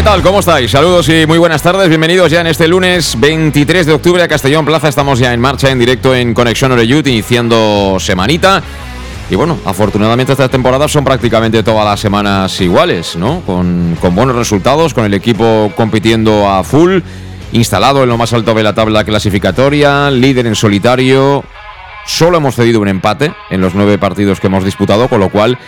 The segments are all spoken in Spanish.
¿Qué tal? ¿Cómo estáis? Saludos y muy buenas tardes. Bienvenidos ya en este lunes 23 de octubre a Castellón Plaza. Estamos ya en marcha en directo en Conexión Oreyut, iniciando semanita. Y bueno, afortunadamente esta temporada son prácticamente todas las semanas iguales, ¿no? Con, con buenos resultados, con el equipo compitiendo a full, instalado en lo más alto de la tabla clasificatoria, líder en solitario. Solo hemos cedido un empate en los nueve partidos que hemos disputado, con lo cual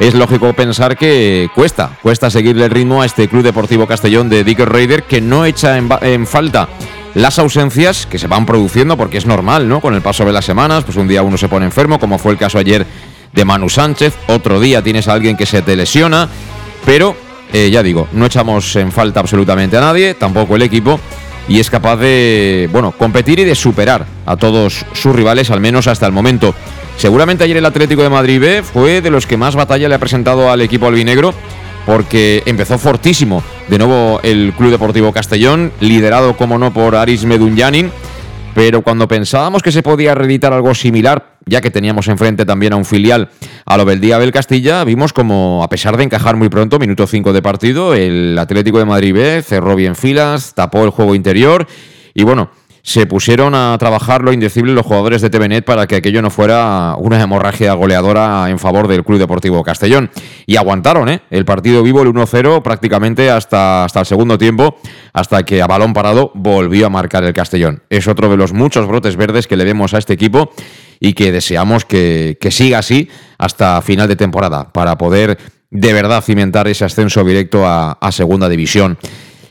es lógico pensar que cuesta, cuesta seguirle el ritmo a este Club Deportivo Castellón de Dicker Raider que no echa en, falta las ausencias que se van produciendo porque es normal, ¿no? Con el paso de las semanas, pues un día uno se pone enfermo, como fue el caso ayer de Manu Sánchez, otro día tienes a alguien que se te lesiona, pero eh, ya digo, no echamos en falta absolutamente a nadie, tampoco el equipo, y es capaz de, bueno, competir y de superar a todos sus rivales, al menos hasta el momento. Seguramente ayer el Atlético de Madrid B fue de los que más batalla le ha presentado al equipo albinegro porque empezó fortísimo de nuevo el Club Deportivo Castellón, liderado como no por Aris Medunyanin, pero cuando pensábamos que se podía reeditar algo similar, ya que teníamos enfrente también a un filial a lo del día del Castilla, vimos como a pesar de encajar muy pronto, minuto 5 de partido, el Atlético de Madrid B cerró bien filas, tapó el juego interior y bueno, se pusieron a trabajar lo indecible los jugadores de TVNet para que aquello no fuera una hemorragia goleadora en favor del Club Deportivo Castellón. Y aguantaron ¿eh? el partido vivo, el 1-0, prácticamente hasta, hasta el segundo tiempo, hasta que a balón parado volvió a marcar el Castellón. Es otro de los muchos brotes verdes que le vemos a este equipo y que deseamos que, siga así hasta final de temporada, para poder de verdad cimentar ese ascenso directo a Segunda División.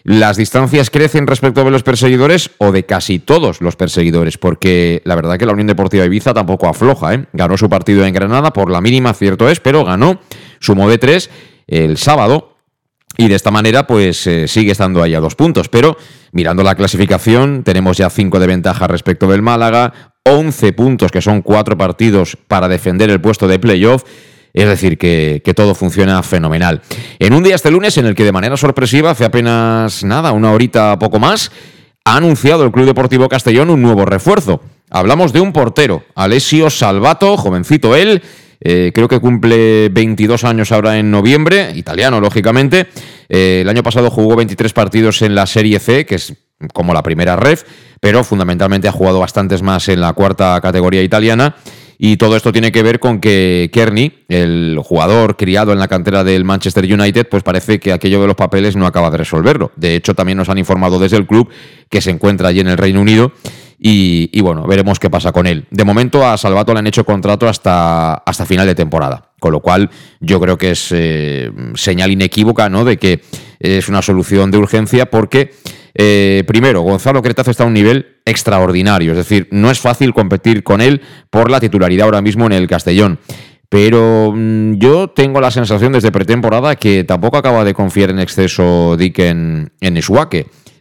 Las distancias crecen respecto de los perseguidores o de casi todos los perseguidores, porque la verdad que la Unión Deportiva Ibiza tampoco afloja. ¿eh? Ganó su partido en Granada por la mínima, cierto es, pero ganó, sumó de tres el sábado y de esta manera pues eh, sigue estando ahí a dos puntos. Pero mirando la clasificación tenemos ya cinco de ventaja respecto del Málaga, 11 puntos que son cuatro partidos para defender el puesto de playoff es decir, que, todo funciona fenomenal. En un día este lunes en el que de manera sorpresiva, hace apenas nada, una horita poco más, ha anunciado el Club Deportivo Castellón un nuevo refuerzo. Hablamos de un portero, Alessio Salvato, jovencito él, eh, creo que cumple 22 años ahora en noviembre, italiano lógicamente. Eh, el año pasado jugó 23 partidos en la Serie C, que es como la primera ref, pero fundamentalmente ha jugado bastantes más en la cuarta categoría italiana. Y todo esto tiene que ver con que Kearney, el jugador criado en la cantera del Manchester United, pues parece que aquello de los papeles no acaba de resolverlo. De hecho, también nos han informado desde el club que se encuentra allí en el Reino Unido. Y, bueno, veremos qué pasa con él. De momento a Salvato le han hecho contrato hasta, hasta final de temporada. Con lo cual, yo creo que es eh, señal inequívoca ¿no? de que es una solución de urgencia porque eh, primero, Gonzalo Cretazo está a un nivel extraordinario, es decir, no es fácil competir con él por la titularidad ahora mismo en el Castellón. Pero mm, yo tengo la sensación desde pretemporada que tampoco acaba de confiar en exceso Dick en, en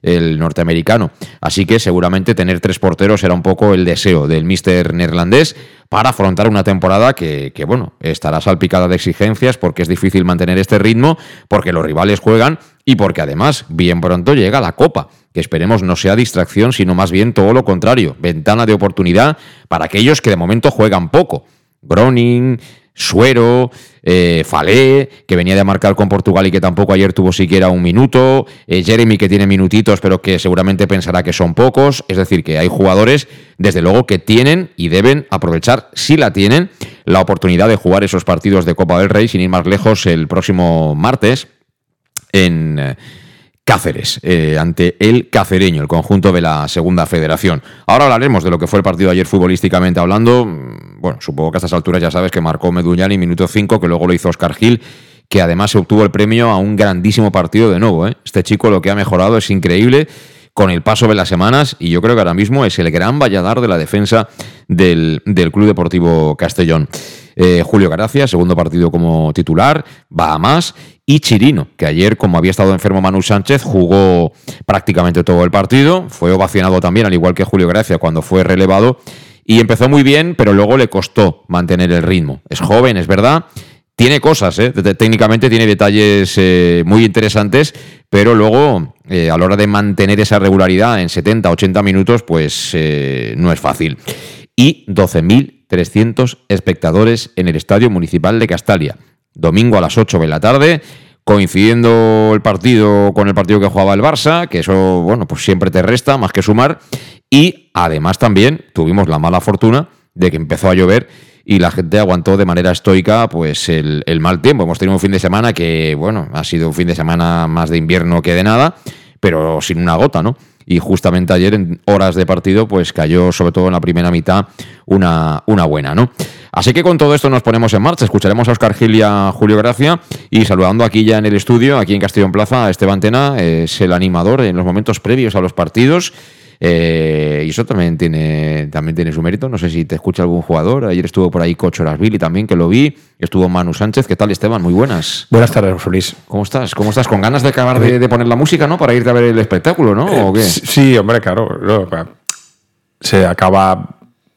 el norteamericano. Así que seguramente tener tres porteros era un poco el deseo del mister neerlandés para afrontar una temporada que, que, bueno, estará salpicada de exigencias porque es difícil mantener este ritmo, porque los rivales juegan y porque además bien pronto llega la Copa, que esperemos no sea distracción, sino más bien todo lo contrario, ventana de oportunidad para aquellos que de momento juegan poco. Groning, Suero, eh, Falé, que venía de marcar con Portugal y que tampoco ayer tuvo siquiera un minuto, eh, Jeremy que tiene minutitos pero que seguramente pensará que son pocos, es decir, que hay jugadores desde luego que tienen y deben aprovechar, si la tienen, la oportunidad de jugar esos partidos de Copa del Rey sin ir más lejos el próximo martes en eh, Cáceres, eh, ante el Cacereño, el conjunto de la Segunda Federación. Ahora hablaremos de lo que fue el partido ayer futbolísticamente hablando. Mm, bueno, supongo que a estas alturas ya sabes que marcó Meduñani minuto 5, que luego lo hizo Oscar Gil, que además se obtuvo el premio a un grandísimo partido de nuevo. ¿eh? Este chico lo que ha mejorado es increíble con el paso de las semanas y yo creo que ahora mismo es el gran valladar de la defensa del, Club Deportivo Castellón. Eh, Julio Gracia, segundo partido como titular, va a más y Chirino, que ayer, como había estado enfermo Manu Sánchez, jugó prácticamente todo el partido, fue ovacionado también, al igual que Julio Gracia, cuando fue relevado, y empezó muy bien, pero luego le costó mantener el ritmo. Es joven, es verdad, tiene cosas, ¿eh? técnicamente tiene detalles eh, muy interesantes, pero luego eh, a la hora de mantener esa regularidad en 70, 80 minutos, pues no es fácil. Y 12.300 espectadores en el Estadio Municipal de Castalia domingo a las 8 de la tarde, coincidiendo el partido con el partido que jugaba el Barça, que eso, bueno, pues siempre te resta más que sumar. Y además también tuvimos la mala fortuna de que empezó a llover y la gente aguantó de manera estoica pues el, mal tiempo. Hemos tenido un fin de semana que, bueno, ha sido un fin de semana más de invierno que de nada, pero sin una gota, ¿no? y justamente ayer en horas de partido pues cayó sobre todo en la primera mitad una, una buena, ¿no? Así que con todo esto nos ponemos en marcha, escucharemos a Oscar Gil y a Julio Gracia y saludando aquí ya en el estudio, aquí en Castellón Plaza, a Esteban Tena, es el animador en los momentos previos a los partidos eh, y eso también tiene, también tiene su mérito. No sé si te escucha algún jugador. Ayer estuvo por ahí Cocho Billy también, que lo vi. Estuvo Manu Sánchez. ¿Qué tal, Esteban? Muy buenas. Buenas tardes, Luis. ¿Cómo estás? ¿Cómo estás? ¿Con ganas de acabar de, poner la música, no? Para irte a ver el espectáculo, ¿no? Eh, sí, hombre, claro. Se acaba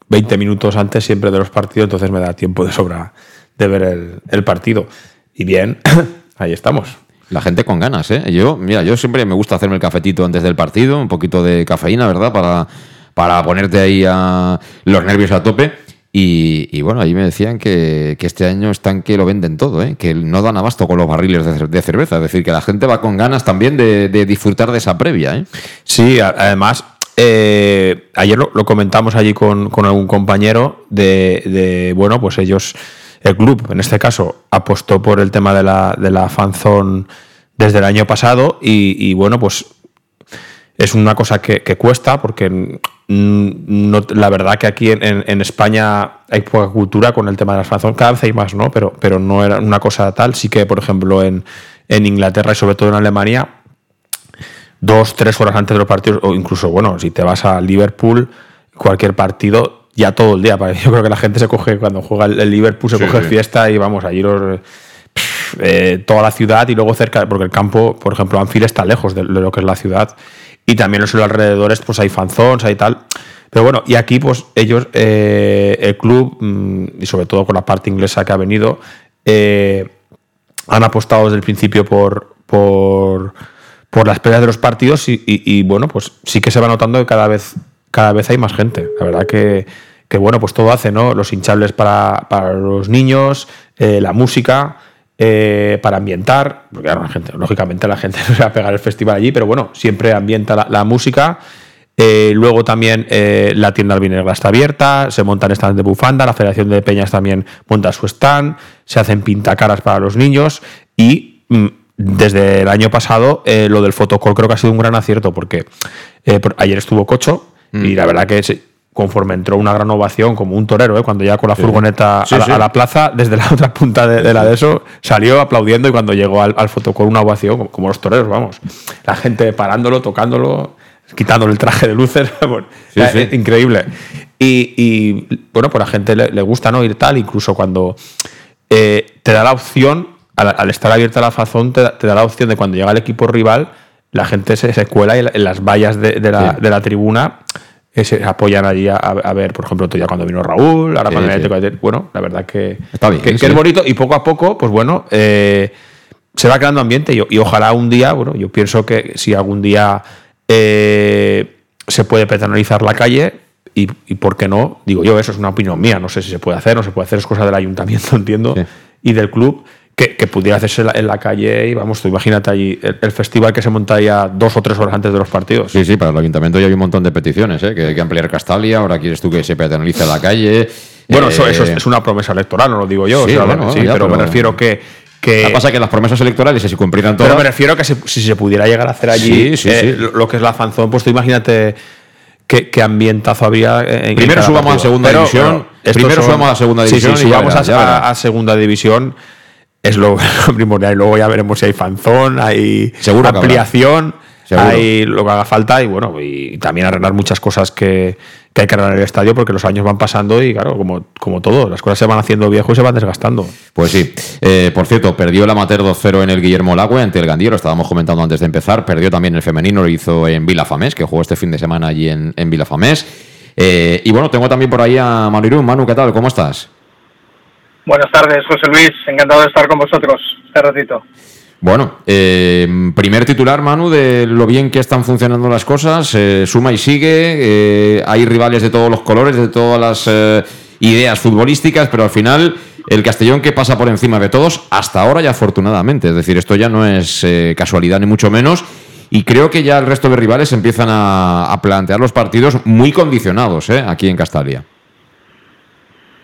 20 minutos antes siempre de los partidos, entonces me da tiempo de sobra de ver el, el partido. Y bien, ahí estamos. La gente con ganas, ¿eh? Yo, mira, yo siempre me gusta hacerme el cafetito antes del partido, un poquito de cafeína, ¿verdad? Para, para ponerte ahí a los nervios a tope. Y, bueno, ahí me decían que, este año están que lo venden todo, ¿eh? que no dan abasto con los barriles de, cerveza. Es decir, que la gente va con ganas también de, disfrutar de esa previa. ¿eh? Sí, además, eh, ayer lo, comentamos allí con, con algún compañero de, de, bueno, pues ellos el club, en este caso, apostó por el tema de la, de la fanzone desde el año pasado y, bueno, pues es una cosa que, cuesta porque no, la verdad que aquí en, España hay poca cultura con el tema de las fanzone, cada vez más, ¿no? Pero, pero no era una cosa tal. Sí que, por ejemplo, en, en Inglaterra y sobre todo en Alemania, dos, tres horas antes de los partidos, o incluso, bueno, si te vas a Liverpool, cualquier partido ya todo el día. Yo creo que la gente se coge, cuando juega el Liverpool, se coge fiesta y vamos, allí los, eh, toda la ciudad y luego cerca, porque el campo, por ejemplo, Anfield está lejos de, lo que es la ciudad. Y también los alrededores, pues hay fanzones, hay tal. Pero bueno, y aquí, pues ellos, eh, el club, mm, y sobre todo con la parte inglesa que ha venido, eh, han apostado desde el principio por, por, por las peleas de los partidos y, y, bueno, pues sí que se va notando que cada vez cada vez hay más gente. La verdad que, bueno, pues todo hace, ¿no? Los hinchables para, los niños, eh, la música, eh, para ambientar, porque la gente, lógicamente la gente no se va a pegar el festival allí, pero bueno, siempre ambienta la, música. Eh, luego también la tienda albinegra está abierta, se montan stands de bufanda, la Federación de Peñas también monta su stand, se hacen pintacaras para los niños y mm, desde el año pasado lo del fotocall creo que ha sido un gran acierto porque ayer estuvo Cocho, Mm. Y la verdad que conforme entró una gran ovación, como un torero, ¿eh? cuando ya con la furgoneta a, la, plaza, desde la otra punta de, la de eso, salió aplaudiendo y cuando llegó al, al una ovación, como, los toreros, vamos. La gente parándolo, tocándolo, quitándole el traje de luces, bueno, increíble. Y, bueno, pues a la gente le, gusta no ir tal, incluso cuando eh, te da la opción, al, estar abierta la fazón, te, da la opción de cuando llega el equipo rival, la gente se, se cuela en las vallas de, la, de la, tribuna eh, se apoyan allí a, ver, por ejemplo, ya cuando vino Raúl, ahora cuando bueno, la verdad que, Está bien, que, es bonito y poco a poco, pues bueno, eh, se va creando ambiente y, ojalá un día, bueno, yo pienso que si algún día eh, se puede peatonalizar la calle, y, y, por qué no, digo yo, eso es una opinión mía, no sé si se puede hacer, no se puede hacer, es cosa del ayuntamiento, entiendo, y del club, que, pudiera hacerse en la, calle y vamos, tú imagínate allí el, festival que se montaría dos o tres horas antes de los partidos. Sí, sí, para el ayuntamiento ya hay un montón de peticiones, ¿eh? que hay que ampliar Castalia, ahora quieres tú que se peatonalice la calle. Bueno, eso, eso, es una promesa electoral, no lo digo yo, sí, pero, me refiero que que... Lo que pasa es que las promesas electorales, si cumplieran todas... Pero me refiero a que se- si se pudiera llegar a hacer allí Sí, eh. Lo, que es la fanzón, pues tú imagínate qué, qué ambientazo habría en Primero subamos a segunda división, primero subamos a segunda división Sí, y si ya verás, a segunda división es lo, lo primordial. Y luego ya veremos si hay fanzón, hay Seguro ampliación, hay lo que haga falta y bueno, y también arreglar muchas cosas que, que hay que arreglar en el estadio porque los años van pasando y claro, como, como todo, las cosas se van haciendo viejo y se van desgastando. Pues sí. Eh, por cierto, perdió el amateur 2-0 en el Guillermo Lagüe ante el Gandía, lo estábamos comentando antes de empezar. Perdió también el femenino, lo hizo en Vilafamés, que jugó este fin de semana allí en, en Vilafamés. Eh, y bueno, tengo también por ahí a Manu Irún. Manu, ¿qué tal? ¿Cómo estás? Buenas tardes, José Luis. Encantado de estar con vosotros este ratito. Bueno, eh, primer titular, Manu, de lo bien que están funcionando las cosas. eh, suma y sigue. eh, hay rivales de todos los colores, de todas las ideas futbolísticas, pero al final el Castellón que pasa por encima de todos, hasta ahora ya afortunadamente. Es decir, esto ya no es casualidad ni mucho menos. Y creo que ya el resto de rivales empiezan a, plantear los partidos muy condicionados aquí en Castalia.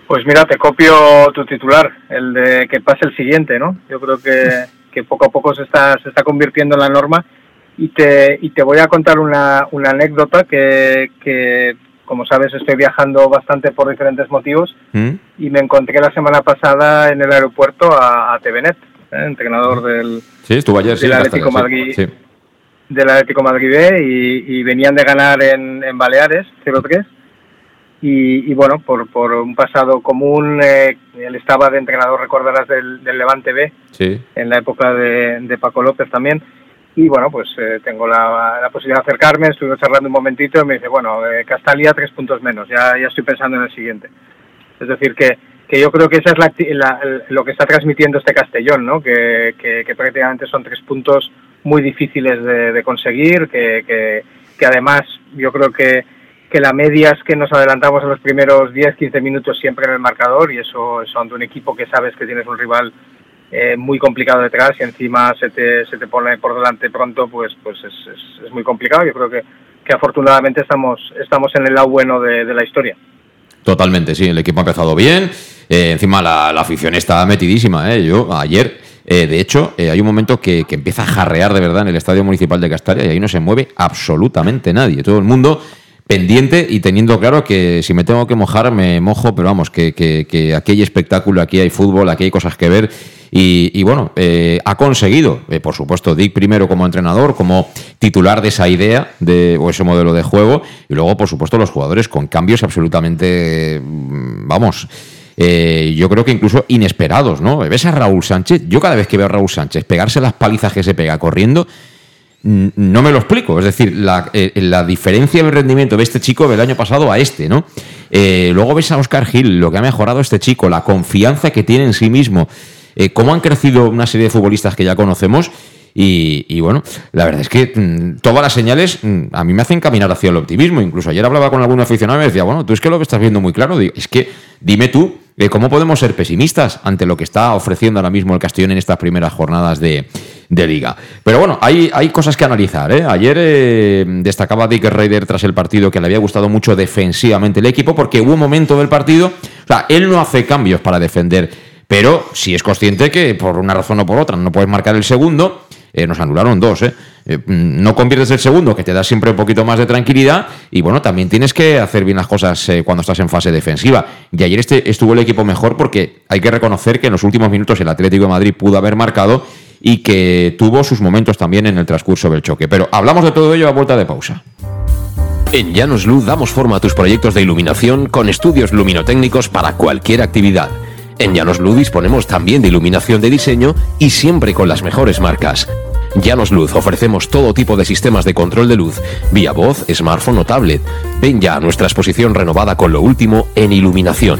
Pues mira, te copio tu titular, el de que pase el siguiente, ¿no? Yo creo que, que poco a poco se está, se está convirtiendo en la norma y te, y te voy a contar una, una anécdota que, que, como sabes, estoy viajando bastante por diferentes motivos ¿Mm? y me encontré la semana pasada en el aeropuerto a, a Tevenet, ¿eh? entrenador del, Sí, estuvo ayer, sí. Del en Atlético sí, Madrid. sí. del Atlético Madrid B y, y venían de ganar en, en Baleares 0-3 y, y bueno, por, por un pasado común, eh, él estaba de entrenador, recordarás, del, del Levante B Sí. en la época de, de Paco López también y bueno, pues eh, tengo la, la posibilidad de acercarme, estuve charlando un momentito y me dice, bueno, eh, Castalia tres puntos menos, ya, ya estoy pensando en el siguiente. Es decir, que, que yo creo que esa es la, la- lo que está transmitiendo este Castellón, ¿no? que, que, que prácticamente son tres puntos muy difíciles de, de conseguir, que, que, que además yo creo que, que la media es que nos adelantamos en los primeros 10-15 minutos siempre en el marcador y eso, eso ante un equipo que sabes que tienes un rival eh, muy complicado detrás y encima se te, se te pone por delante pronto, pues, pues es, es, muy complicado. Yo creo que, que afortunadamente estamos, estamos en el lado bueno de, la historia. Totalmente, sí, el equipo ha empezado bien. Eh, encima la, la afición está metidísima. ¿eh? Yo ayer, eh, de hecho, hay un momento que, que empieza a jarrear de verdad en el Estadio Municipal de Castalia y ahí no se mueve absolutamente nadie. Todo el mundo pendiente y teniendo claro que si me tengo que mojar, me mojo, pero vamos, que, que, que aquí hay espectáculo, aquí hay fútbol, aquí hay cosas que ver. Y, y bueno, eh, ha conseguido, eh, por supuesto, Dick primero como entrenador, como titular de esa idea de, o ese modelo de juego, y luego, por supuesto, los jugadores con cambios absolutamente, mm, vamos, eh, yo creo que incluso inesperados, ¿no? ¿Ves a Raúl Sánchez? Yo cada vez que veo a Raúl Sánchez pegarse las palizas que se pega corriendo, no me lo explico. Es decir, la, eh, la diferencia del rendimiento de este chico del año pasado a este, ¿no? Eh, luego ves a Oscar Gil, lo que ha mejorado este chico, la confianza que tiene en sí mismo, eh, cómo han crecido una serie de futbolistas que ya conocemos. Y, bueno, la verdad es que mm, todas las señales mm, a mí me hacen caminar hacia el optimismo. Incluso ayer hablaba con algún aficionado y me decía, bueno, tú es que lo estás viendo muy claro. Es que dime tú, eh, ¿cómo podemos ser pesimistas ante lo que está ofreciendo ahora mismo el Castellón en estas primeras jornadas de, de liga? Pero bueno, hay, hay cosas que analizar. ¿eh? Ayer eh, destacaba Dick Raider tras el partido que le había gustado mucho defensivamente el equipo porque hubo un momento del partido, o sea, él no hace cambios para defender, pero si es consciente que por una razón o por otra no puedes marcar el segundo, eh, nos anularon dos, ¿eh? No conviertes el segundo, que te da siempre un poquito más de tranquilidad. Y bueno, también tienes que hacer bien las cosas cuando estás en fase defensiva. Y ayer este, estuvo el equipo mejor porque hay que reconocer que en los últimos minutos el Atlético de Madrid pudo haber marcado y que tuvo sus momentos también en el transcurso del choque. Pero hablamos de todo ello a vuelta de pausa. En Llanos Luz damos forma a tus proyectos de iluminación con estudios luminotécnicos para cualquier actividad. En Llanos Luz disponemos también de iluminación de diseño y siempre con las mejores marcas. Llanos Luz ofrecemos todo tipo de sistemas de control de luz, vía voz, smartphone o tablet. Ven ya a nuestra exposición renovada con lo último en iluminación.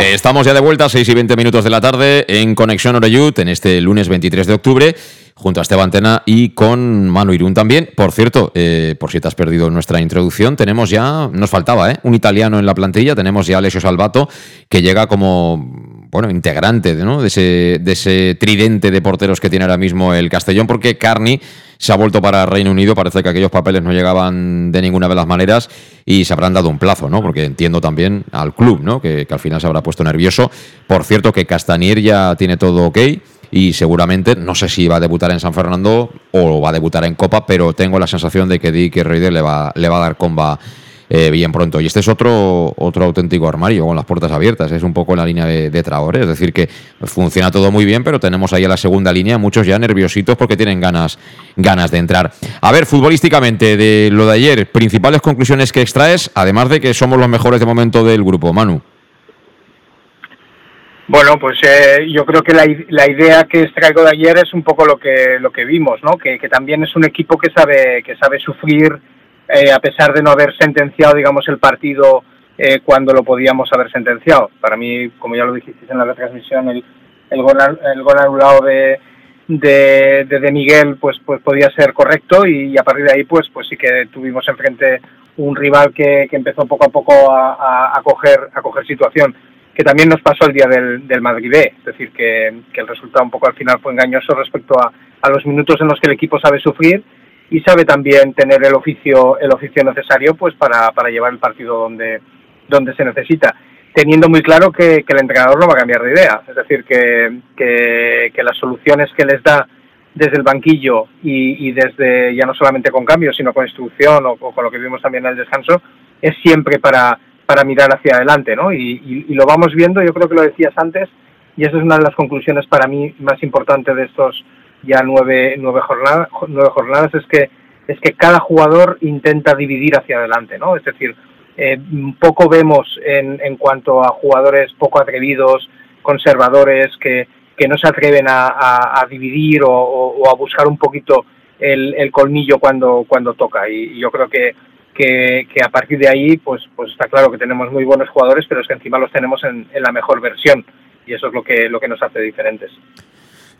Estamos ya de vuelta, 6 y 20 minutos de la tarde, en Conexión Oreyut, en este lunes 23 de octubre, junto a Esteban Tena y con Manu Irún también. Por cierto, eh, por si te has perdido nuestra introducción, tenemos ya, nos faltaba, ¿eh? un italiano en la plantilla, tenemos ya Alessio Salvato, que llega como, bueno, integrante ¿no? de, ese, de ese tridente de porteros que tiene ahora mismo el Castellón, porque Carni se ha vuelto para Reino Unido, parece que aquellos papeles no llegaban de ninguna de las maneras y se habrán dado un plazo, ¿no? Porque entiendo también al club, ¿no? Que, al final se habrá puesto nervioso. Por cierto, que Castanier ya tiene todo ok y seguramente, no sé si va a debutar en San Fernando o va a debutar en Copa, pero tengo la sensación de que Dick Reuter le va, le va a dar comba eh, bien pronto. Y este es otro, otro auténtico armario con las puertas abiertas. Es un poco la línea de, de. Es decir, que funciona todo muy bien, pero tenemos ahí a la segunda línea muchos ya nerviositos porque tienen ganas, ganas de entrar. A ver, futbolísticamente, de lo de ayer, principales conclusiones que extraes, además de que somos los mejores de momento del grupo. Manu. Bueno, pues eh, yo creo que la, la, idea que extraigo de ayer es un poco lo que lo que vimos, ¿no? Que, que también es un equipo que sabe que sabe sufrir eh, a pesar de no haber sentenciado, digamos, el partido eh, cuando lo podíamos haber sentenciado. Para mí, como ya lo dijisteis en la retransmisión, el, el gol, anulado de, de, Miguel pues, pues podía ser correcto y, a partir de ahí pues, pues sí que tuvimos enfrente un rival que, que empezó poco a poco a, a, a, coger, a coger situación que también nos pasó el día del, del Madrid es decir, que, que, el resultado un poco al final fue engañoso respecto a, a los minutos en los que el equipo sabe sufrir y sabe también tener el oficio el oficio necesario pues para, para llevar el partido donde donde se necesita teniendo muy claro que, el entrenador no va a cambiar de idea. Es decir que, que, las soluciones que les da desde el banquillo y, desde ya no solamente con cambios sino con instrucción o, o, con lo que vimos también en el descanso es siempre para para mirar hacia adelante no y, y, y lo vamos viendo yo creo que lo decías antes y esa es una de las conclusiones para mí más importantes de estos ya nueve, nueve, jornadas, nueve jornadas es que es que cada jugador intenta dividir hacia adelante, ¿no? Es decir, eh, poco vemos en, en cuanto a jugadores poco atrevidos, conservadores, que, que no se atreven a, a, dividir o, o, a buscar un poquito el, el colmillo cuando, cuando toca. Y, y yo creo que, que, que, a partir de ahí, pues, pues está claro que tenemos muy buenos jugadores, pero es que encima los tenemos en, en la mejor versión. Y eso es lo que, lo que nos hace diferentes.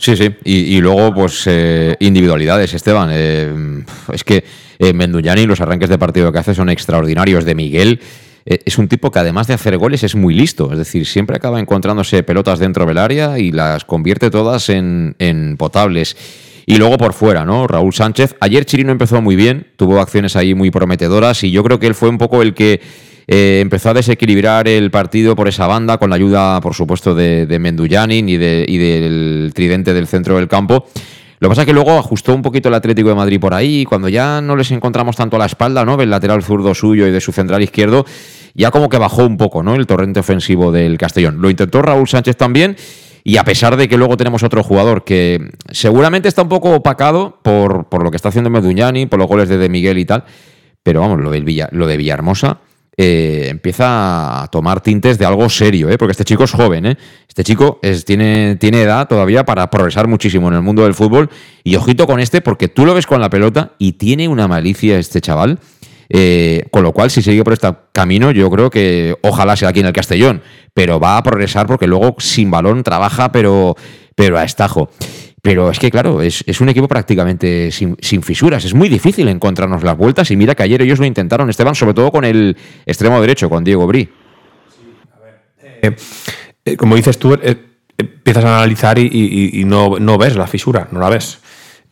Sí, sí, y, y luego pues eh, individualidades, Esteban. Eh, es que eh, Menduñani, los arranques de partido que hace son extraordinarios. De Miguel eh, es un tipo que además de hacer goles es muy listo, es decir, siempre acaba encontrándose pelotas dentro del área y las convierte todas en, en potables. Y luego por fuera, ¿no? Raúl Sánchez. Ayer Chirino empezó muy bien, tuvo acciones ahí muy prometedoras y yo creo que él fue un poco el que eh, empezó a desequilibrar el partido por esa banda, con la ayuda, por supuesto, de, de y, de, y del tridente del centro del campo. Lo que pasa es que luego ajustó un poquito el Atlético de Madrid por ahí, cuando ya no les encontramos tanto a la espalda, ¿no? Del lateral zurdo suyo y de su central izquierdo, ya como que bajó un poco, ¿no? El torrente ofensivo del Castellón. Lo intentó Raúl Sánchez también. Y a pesar de que luego tenemos otro jugador que seguramente está un poco opacado por, lo que está haciendo Meduñani, por los goles de, de Miguel y tal, pero vamos, lo, lo de Villahermosa, eh, empieza a tomar tintes de algo serio, ¿eh? porque este chico es joven, ¿eh? este chico tiene, tiene edad todavía para progresar muchísimo en el mundo del fútbol y ojito con este porque tú lo ves con la pelota y tiene una malicia este chaval, eh, con lo cual si sigue por este camino yo creo que ojalá sea aquí en el Castellón, pero va a progresar porque luego sin balón trabaja pero, pero a estajo. Pero es que, claro, es, es un equipo prácticamente sin, sin, fisuras. Es muy difícil encontrarnos las vueltas. Y mira que ayer ellos lo intentaron, Esteban, sobre todo con el extremo derecho, con Diego Brí. Eh, eh, como dices tú, eh, empiezas a analizar y, no, no ves la fisura, no la ves.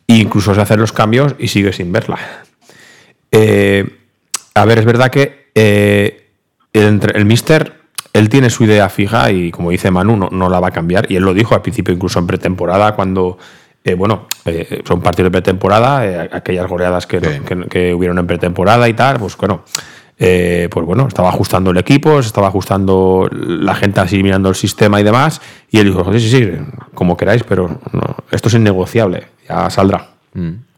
E incluso se hacen los cambios y sigues sin verla. A ver, es verdad que el, el Mister él tiene su idea fija y, como dice Manu, no, no, la va a cambiar. Y él lo dijo al principio, incluso en pretemporada, cuando, eh, bueno, eh, son partidos de pretemporada, eh, aquellas goleadas que, sí. que, que, hubieron en pretemporada y tal, pues bueno, pues bueno, estaba ajustando el equipo, se estaba ajustando la gente así mirando el sistema y demás. Y él dijo, sí, sí, sí, como queráis, pero no, esto es innegociable, ya saldrá. Mm.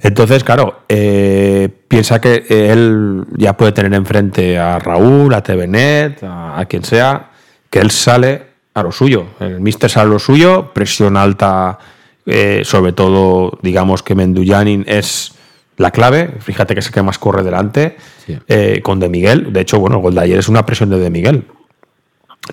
Entonces, claro, eh, piensa que él ya puede tener enfrente a Raúl, a TVNet, a, a, quien sea, que él sale a lo suyo. El Mister sale a lo suyo, presión alta, eh, sobre todo, digamos que Menduyanin es la clave. Fíjate que es el que más corre delante sí. eh, con De Miguel. De hecho, bueno, el gol de ayer es una presión de De Miguel.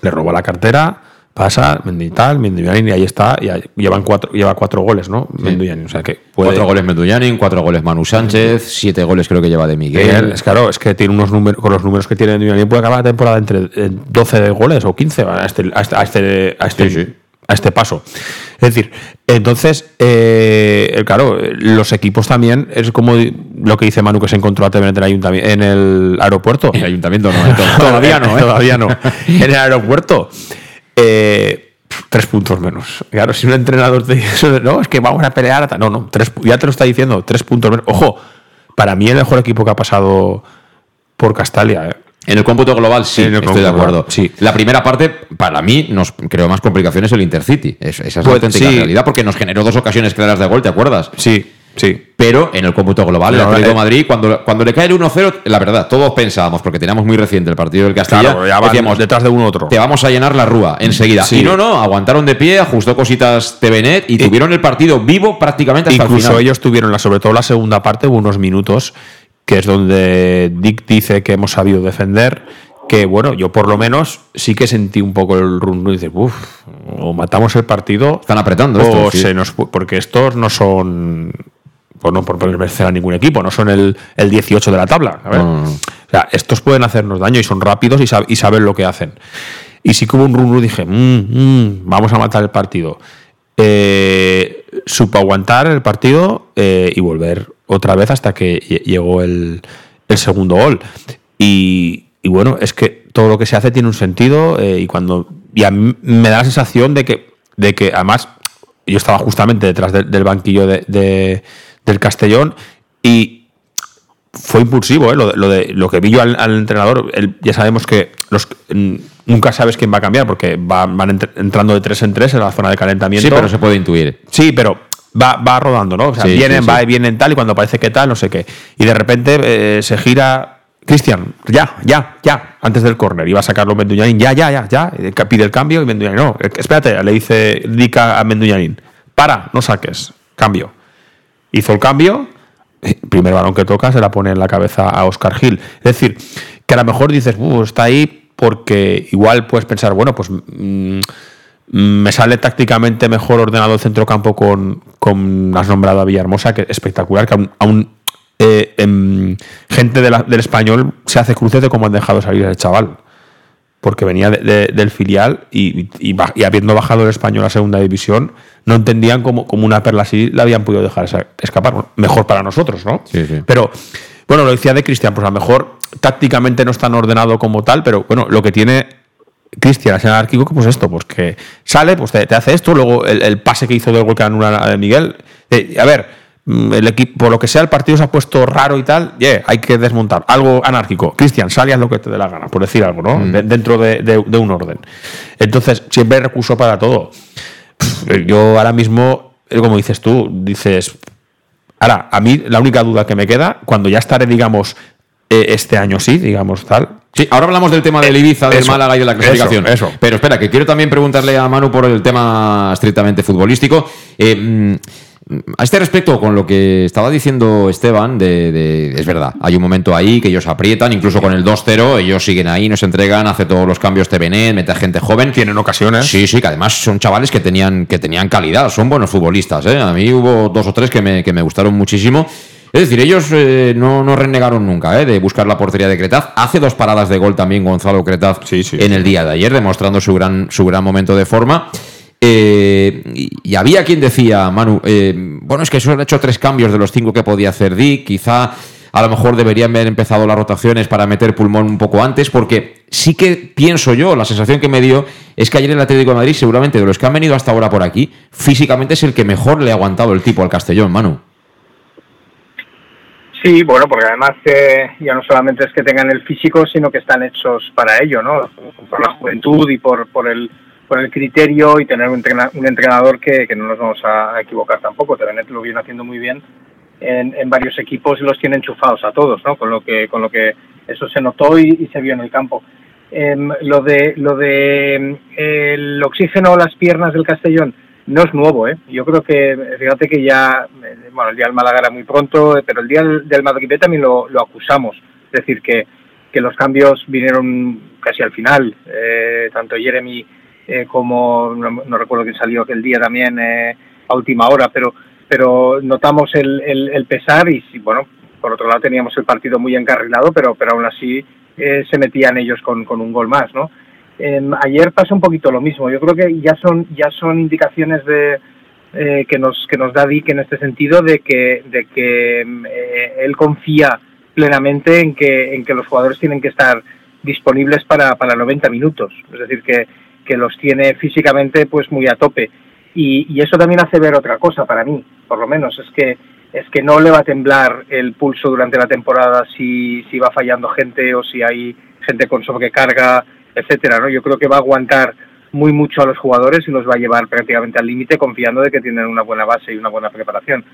Le roba la cartera pasa Mendital, Menduyanin y ahí está, y llevan cuatro, lleva cuatro goles, ¿no? Sí. Menduyanin, o sea que puede... Cuatro goles Menduyanin, cuatro goles Manu Sánchez, siete goles creo que lleva de Miguel. Es claro, es que tiene unos números, con los números que tiene Menduyanin puede acabar la temporada entre 12 goles o 15 a este, a este, a este, a este, sí, sí. A este paso. Es decir, entonces, eh, claro, los equipos también, es como lo que dice Manu que se encontró a en el, ayuntamiento, en el aeropuerto. En el ayuntamiento no, todavía no, ¿eh? todavía no. en el aeropuerto. Eh, tres puntos menos. Claro, si un entrenador te dice, no, es que vamos a pelear, no, no, tres, ya te lo está diciendo, tres puntos menos. Ojo, para mí el mejor equipo que ha pasado por Castalia. ¿eh? En el cómputo global sí, estoy de acuerdo. sí. La primera parte, para mí, nos creó más complicaciones el Intercity. Es- esa es la Pues, auténtica sí. realidad, porque nos generó dos ocasiones claras de gol, ¿te acuerdas? Sí, sí. Pero en el cómputo global, el Atlético de eh. Madrid, cuando, cuando le cae el 1-0, la verdad, todos pensábamos, porque teníamos muy reciente el partido del Castilla, Claro, ya decíamos, detrás de uno otro. te vamos a llenar la rúa enseguida. Sí. Y no, no, aguantaron de pie, ajustó cositas TVNet y, tuvieron el partido vivo prácticamente hasta el Incluso final. ellos tuvieron, la, sobre todo la segunda parte, hubo unos minutos, que es donde Dick dice que hemos sabido defender. Que bueno, yo por lo menos sí que sentí un poco el run run y dices, uff, o matamos el partido. Están apretando o sí. se nos porque estos no son. Pues no por merecer a ningún equipo, no son el, el 18 de la tabla. a ver. No. O sea, estos pueden hacernos daño y son rápidos y, sab- y saben lo que hacen. Y sí que hubo un y dije, "Mm, mm, vamos a matar el partido. Eh, supo aguantar el partido eh, y volver otra vez hasta que lle- llegó el, el segundo gol. Y, y bueno, es que todo lo que se hace tiene un sentido eh, y cuando y a mí me da la sensación de que, de que además yo estaba justamente detrás del- del banquillo de- de- del Castellón y fue impulsivo, ¿eh? lo, de- lo de, lo que vi yo al, al entrenador. él- ya sabemos que los, mm, nunca sabes quién va a cambiar porque va- van entr- entrando de tres en tres en la zona de calentamiento. Sí, pero se puede intuir. Sí, pero va, va rodando, ¿no? O sea, Sí, vienen, sí, va y vienen tal, y cuando parece que tal, no sé qué. Y de repente eh, se gira. Cristian, ya, ya, ya, antes del córner. Iba a sacarlo Menduñanín, ya, ya, ya, ya. Pide el cambio y Menduñanín, no, eh, espérate, le dice Dica a Menduñanín, para, no saques, cambio. Hizo el cambio, eh, primer balón que toca se la pone en la cabeza a Oscar Gil. Es decir, que a lo mejor dices, "Uh, está ahí porque igual puedes pensar, bueno, pues mm, me sale tácticamente mejor ordenado el centrocampo con, con has nombrado a Villahermosa, que es espectacular, que aún, aún, eh, em, gente del español se hace cruces de cómo han dejado salir el chaval. Porque venía de- de- del filial y, y ba- y habiendo bajado el español a segunda división, no entendían cómo, cómo una perla así la habían podido dejar escapar. Bueno, mejor para nosotros, ¿no? Sí, sí. Pero, bueno, lo decía de Cristian, pues a lo mejor tácticamente no es tan ordenado como tal, pero bueno, lo que tiene Cristian es anárquico, pues esto, pues que sale, pues te, te hace esto, luego el, el pase que hizo del gol que anula a Miguel. Eh, a ver, el equipo, por lo que sea, el partido se ha puesto raro y tal, yeah, hay que desmontar. Algo anárquico. Cristian, haz lo que te dé la gana, por decir algo, ¿no? De- dentro de, de- de un orden. Entonces, siempre hay recurso para todo. Pff, Yo ahora mismo, eh, como dices tú, dices, Ahora, a mí la única duda que me queda, cuando ya estaré, digamos, eh, este año sí, digamos, tal. Sí, ahora hablamos del tema del Ibiza, del Eso, Málaga y de la clasificación. eso, eso. Pero espera, que quiero también preguntarle a Manu por el tema estrictamente futbolístico. Eh, mm, a este respecto, con lo que estaba diciendo Esteban, de, de- es verdad, hay un momento ahí que ellos aprietan, incluso con el 2-0, ellos siguen ahí, nos entregan, hace todos los cambios TVNet, mete a gente joven. Tienen ocasiones. Sí, sí, que además son chavales que tenían, que tenían calidad, son buenos futbolistas. ¿eh? A mí hubo dos o tres que me, que me gustaron muchísimo. Es decir, ellos eh, no, no renegaron nunca ¿eh? de buscar la portería de Cretaz. Hace dos paradas de gol también Gonzalo Cretaz Sí, sí, en el día de ayer, demostrando su gran, su gran momento de forma. Eh, y, había quien decía, Manu, eh, bueno, es que solo han hecho tres cambios de los cinco que podía hacer Dick, quizá a lo mejor deberían haber empezado las rotaciones para meter pulmón un poco antes, porque sí que pienso yo, la sensación que me dio es que ayer el Atlético de Madrid, seguramente de los que han venido hasta ahora por aquí, físicamente es el que mejor le ha aguantado el tipo al Castellón, Manu. Sí, bueno, porque además eh, ya no solamente es que tengan el físico, sino que están hechos para ello, ¿no? Por la juventud y por, por, el, por el criterio y tener un, entrena- un entrenador que, que no nos vamos a equivocar tampoco. Tevenet lo viene haciendo muy bien en, varios equipos y los tiene enchufados a todos, ¿no? Con lo que, con lo que eso se notó y, se vio en el campo. Em, lo de, lo de em, el oxígeno o las piernas del Castellón no es nuevo, ¿eh? Yo creo que, fíjate que ya, eh, bueno, el día del Málaga era muy pronto, eh, pero el día del, del Madrid también lo, lo acusamos. Es decir, que, que los cambios vinieron casi al final. Eh, tanto Jeremy eh, como, no, no recuerdo quién salió aquel día también eh, a última hora, pero, pero notamos el, el, pesar y, bueno, por otro lado teníamos el partido muy encarrilado, pero, pero aún así eh, se metían ellos con, con un gol más, ¿no? Eh, ayer pasó un poquito lo mismo. Yo creo que ya son ya son indicaciones de eh, que nos que nos da Dick en este sentido de que de que eh, él confía plenamente en que en que los jugadores tienen que estar disponibles para, para 90 minutos. Es decir que que los tiene físicamente pues muy a tope. Y, eso también hace ver otra cosa para mí, por lo menos, es que es que no le va a temblar el pulso durante la temporada si, si va fallando gente o si hay gente con sobrecarga, etcétera, ¿no? Yo creo que va a aguantar muy mucho a los jugadores y los va a llevar prácticamente al límite confiando de que tienen una buena base y una buena preparación.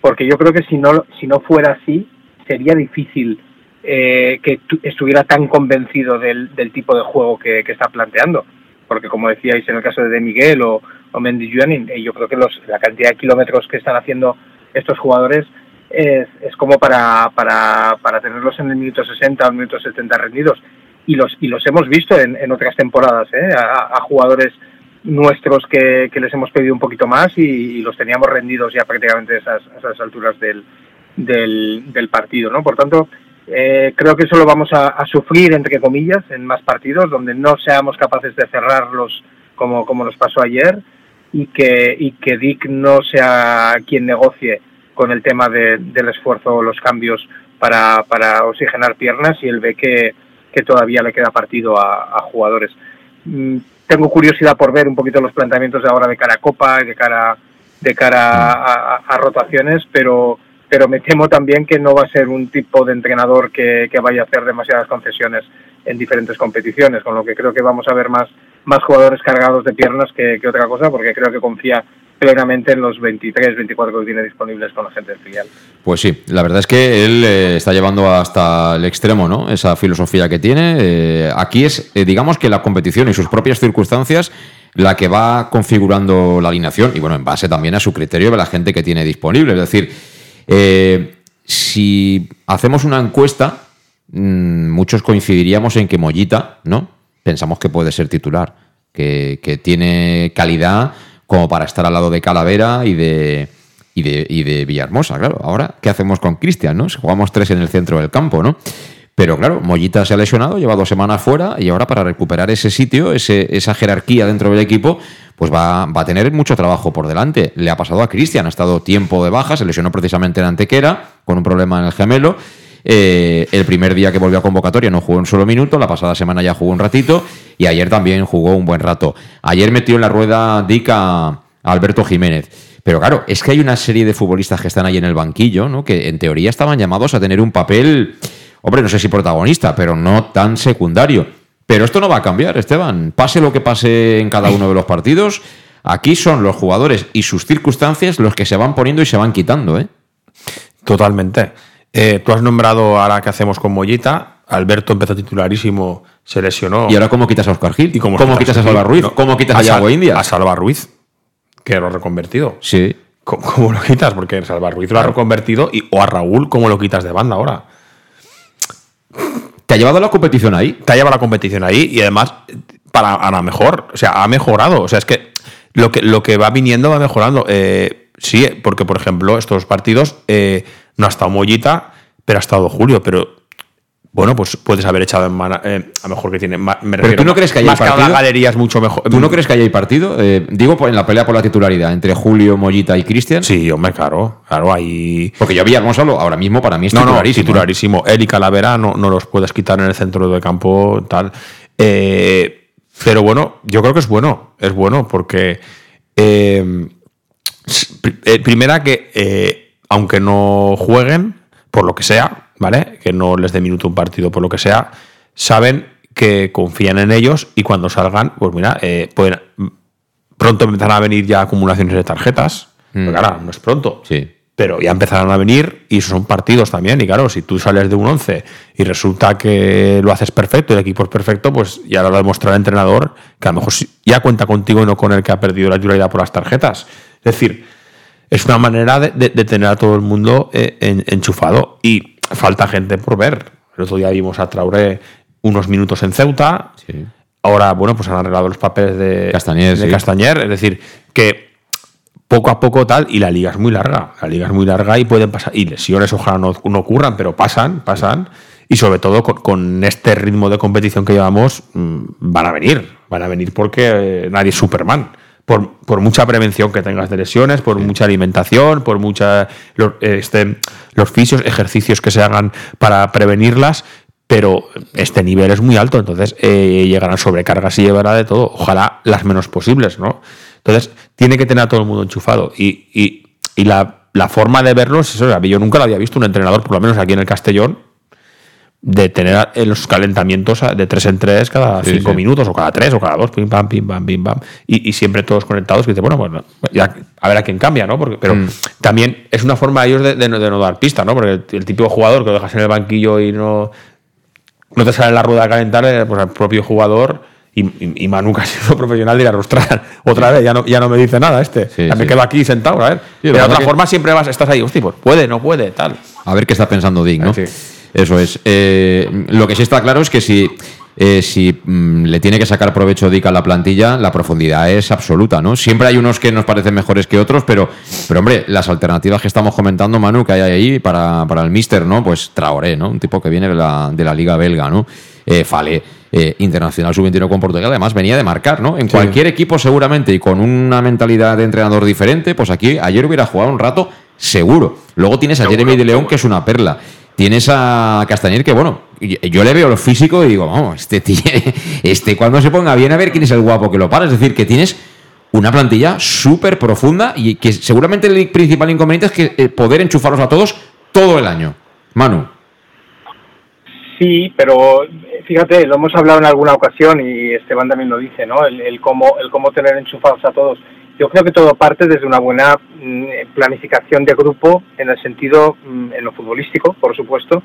Porque yo creo que si no, si no fuera así, sería difícil eh, que estuviera tan convencido del, del tipo de juego que, está planteando. Porque como decíais en el caso de, Miguel o, o Mendy eh, yo creo que los, la cantidad de kilómetros que están haciendo estos jugadores es, es como para, para, para tenerlos en el minuto 60 o el minuto 70 rendidos y los, y los hemos visto en, en otras temporadas, ¿eh? a, a, jugadores nuestros que, que, les hemos pedido un poquito más y, y los teníamos rendidos ya prácticamente a esas, a esas alturas del, del, del, partido. ¿no? Por tanto, eh, creo que eso lo vamos a, sufrir, entre comillas, en más partidos, donde no seamos capaces de cerrarlos como, como nos pasó ayer y que, y que Dick no sea quien negocie con el tema de, del esfuerzo o los cambios para, para oxigenar piernas y él ve que que todavía le queda partido a, jugadores. Mm, tengo curiosidad por ver un poquito los planteamientos de ahora de cara a Copa, de cara, de cara a, rotaciones, pero, pero me temo también que no va a ser un tipo de entrenador que, que vaya a hacer demasiadas concesiones en diferentes competiciones, con lo que creo que vamos a ver más, más jugadores cargados de piernas que, que otra cosa, porque creo que confía plenamente en los 23, 24 que tiene disponibles con la gente del filial. Pues sí, la verdad es que él eh, está llevando hasta el extremo, ¿no? Esa filosofía que tiene. Eh, aquí es, eh, digamos que la competición y sus propias circunstancias la que va configurando la alineación y bueno, en base también a su criterio de la gente que tiene disponible. Es decir, eh, si hacemos una encuesta, mmm, muchos coincidiríamos en que Mollita, ¿no? Pensamos que puede ser titular, que, tiene calidad como para estar al lado de Calavera y de, y de, y de Villahermosa, claro. Ahora, ¿qué hacemos con Cristian, no? Si jugamos tres en el centro del campo, ¿no? Pero claro, Mollita se ha lesionado, lleva dos semanas fuera y ahora para recuperar ese sitio, ese, esa jerarquía dentro del equipo, pues va, va, a tener mucho trabajo por delante. Le ha pasado a Cristian, ha estado tiempo de baja, se lesionó precisamente en Antequera con un problema en el gemelo. Eh, el primer día que volvió a convocatoria no jugó un solo minuto, la pasada semana ya jugó un ratito y ayer también jugó un buen rato. Ayer metió en la rueda Dica a Alberto Jiménez. Pero claro, es que hay una serie de futbolistas que están ahí en el banquillo, ¿no? Que en teoría estaban llamados a tener un papel, hombre, no sé si protagonista, pero no tan secundario. Pero esto no va a cambiar, Esteban. Pase lo que pase en cada uno de los partidos, aquí son los jugadores y sus circunstancias los que se van poniendo y se van quitando, ¿eh? Totalmente. Eh, tú has nombrado ahora que hacemos con Mollita. Alberto empezó titularísimo, se lesionó. ¿Y ahora cómo quitas a Oscar Gil? ¿Y cómo, ¿Cómo quitas a Salva Ruiz? No, ¿Cómo quitas a, a Yago India? A Salva Ruiz, que lo ha reconvertido. Sí. ¿Cómo, cómo lo quitas? Porque Salva Ruiz lo ha reconvertido. Y, o a Raúl, ¿cómo lo quitas de banda ahora? ¿Te ha llevado la competición ahí? Te ha llevado la competición ahí y además, para a la mejor, o sea, ha mejorado. O sea, es que lo que, lo que va viniendo va mejorando. Eh, sí, porque, por ejemplo, estos partidos eh, no ha estado Mollita, pero ha estado Julio, pero bueno, pues puedes haber echado en mano, eh, a lo mejor que tiene me refiero, Pero tú no crees que haya más partido? la galería es mucho mejor. ¿Tú no crees que haya partido? Eh, digo en la pelea por la titularidad entre Julio, Mollita y Cristian. Sí, hombre, claro, claro, ahí. Porque yo vi Hermoso ahora mismo para mí es no, titularísimo. No, titularísimo. Él y Calavera no, no, los puedes quitar en el centro del campo, tal. Eh, pero bueno, yo creo que es bueno, es bueno porque eh, primera que eh, aunque no jueguen por lo que sea, ¿vale? Que no les dé minuto un partido por lo que sea, saben que confían en ellos y cuando salgan, pues mira, eh, pueden pronto empezarán a venir ya acumulaciones de tarjetas. Mm. Claro, no es pronto. Sí. Pero ya empezarán a venir y son partidos también. Y claro, si tú sales de un 11 y resulta que lo haces perfecto, el equipo es perfecto, pues ya lo va a demostrar el entrenador que a lo mejor ya cuenta contigo y no con el que ha perdido la titularidad por las tarjetas. Es decir, es una manera de, de, de tener a todo el mundo eh, en, enchufado. Y falta gente por ver. El otro día vimos a Traoré unos minutos en Ceuta. Sí. Ahora, bueno, pues han arreglado los papeles de Castañer. De sí. Castañer. Es decir, que poco a poco tal, y la liga es muy larga. La liga es muy larga y pueden pasar. Y lesiones ojalá no, no ocurran, pero pasan, pasan. Y sobre todo con, con, este ritmo de competición que llevamos, mmm, van a venir. Van a venir porque eh, nadie es Superman por, por, mucha prevención que tengas de lesiones, por sí. mucha alimentación, por mucha los, este, los fisios, ejercicios que se hagan para prevenirlas, pero este nivel es muy alto, entonces eh, llegarán sobrecargas y llevará de todo. Ojalá las menos posibles, ¿no? Entonces, tiene que tener a todo el mundo enchufado. Y, y, y la, la, forma de verlo es eso. Yo nunca lo había visto un entrenador, por lo menos aquí en el Castellón, de tener los calentamientos de tres en tres cada cinco sí. minutos, o cada tres, o cada dos, pim pam, pim pam, pim pam, y, y siempre todos conectados, que dice, bueno, bueno, ya, a ver a quién cambia, ¿no? Porque, pero mm. también es una forma de ellos de, de, no, de, no, dar pista, ¿no? Porque el, el, típico jugador que lo dejas en el banquillo y no, no te sale la rueda a calentar, eh, pues el propio jugador. Y, y, y Manu casi es profesional a arrostrar otra vez, ya no, ya no me dice nada este. Sí, ya me quedo aquí sentado, a ver. de otra que... forma siempre vas, estás ahí, hostia, pues puede, no puede, tal. A ver qué está pensando Dick, ¿no? Eso es. Eh, lo que sí está claro es que si, eh, si mmm, le tiene que sacar provecho Dick a la plantilla, la profundidad es absoluta, ¿no? Siempre hay unos que nos parecen mejores que otros, pero, pero hombre, las alternativas que estamos comentando, Manu, que hay ahí para, para el Mister, ¿no? Pues Traoré, ¿no? Un tipo que viene de la, de la Liga Belga, ¿no? Eh, Fale. Eh, internacional sub-21 con Portugal, además venía de marcar, ¿no? En sí. cualquier equipo seguramente y con una mentalidad de entrenador diferente, pues aquí ayer hubiera jugado un rato seguro. Luego tienes a Jeremy de León, que es una perla. Tienes a Castañer que, bueno, yo le veo lo físico y digo, vamos, este tío, este cuando se ponga bien a ver quién es el guapo que lo para. Es decir, que tienes una plantilla súper profunda y que seguramente el principal inconveniente es que eh, poder enchufarlos a todos todo el año. Manu. Sí, pero fíjate, lo hemos hablado en alguna ocasión y Esteban también lo dice, ¿no? El, el cómo, el cómo tener enchufados a todos. Yo creo que todo parte desde una buena mm, planificación de grupo en el sentido, mm, en lo futbolístico, por supuesto,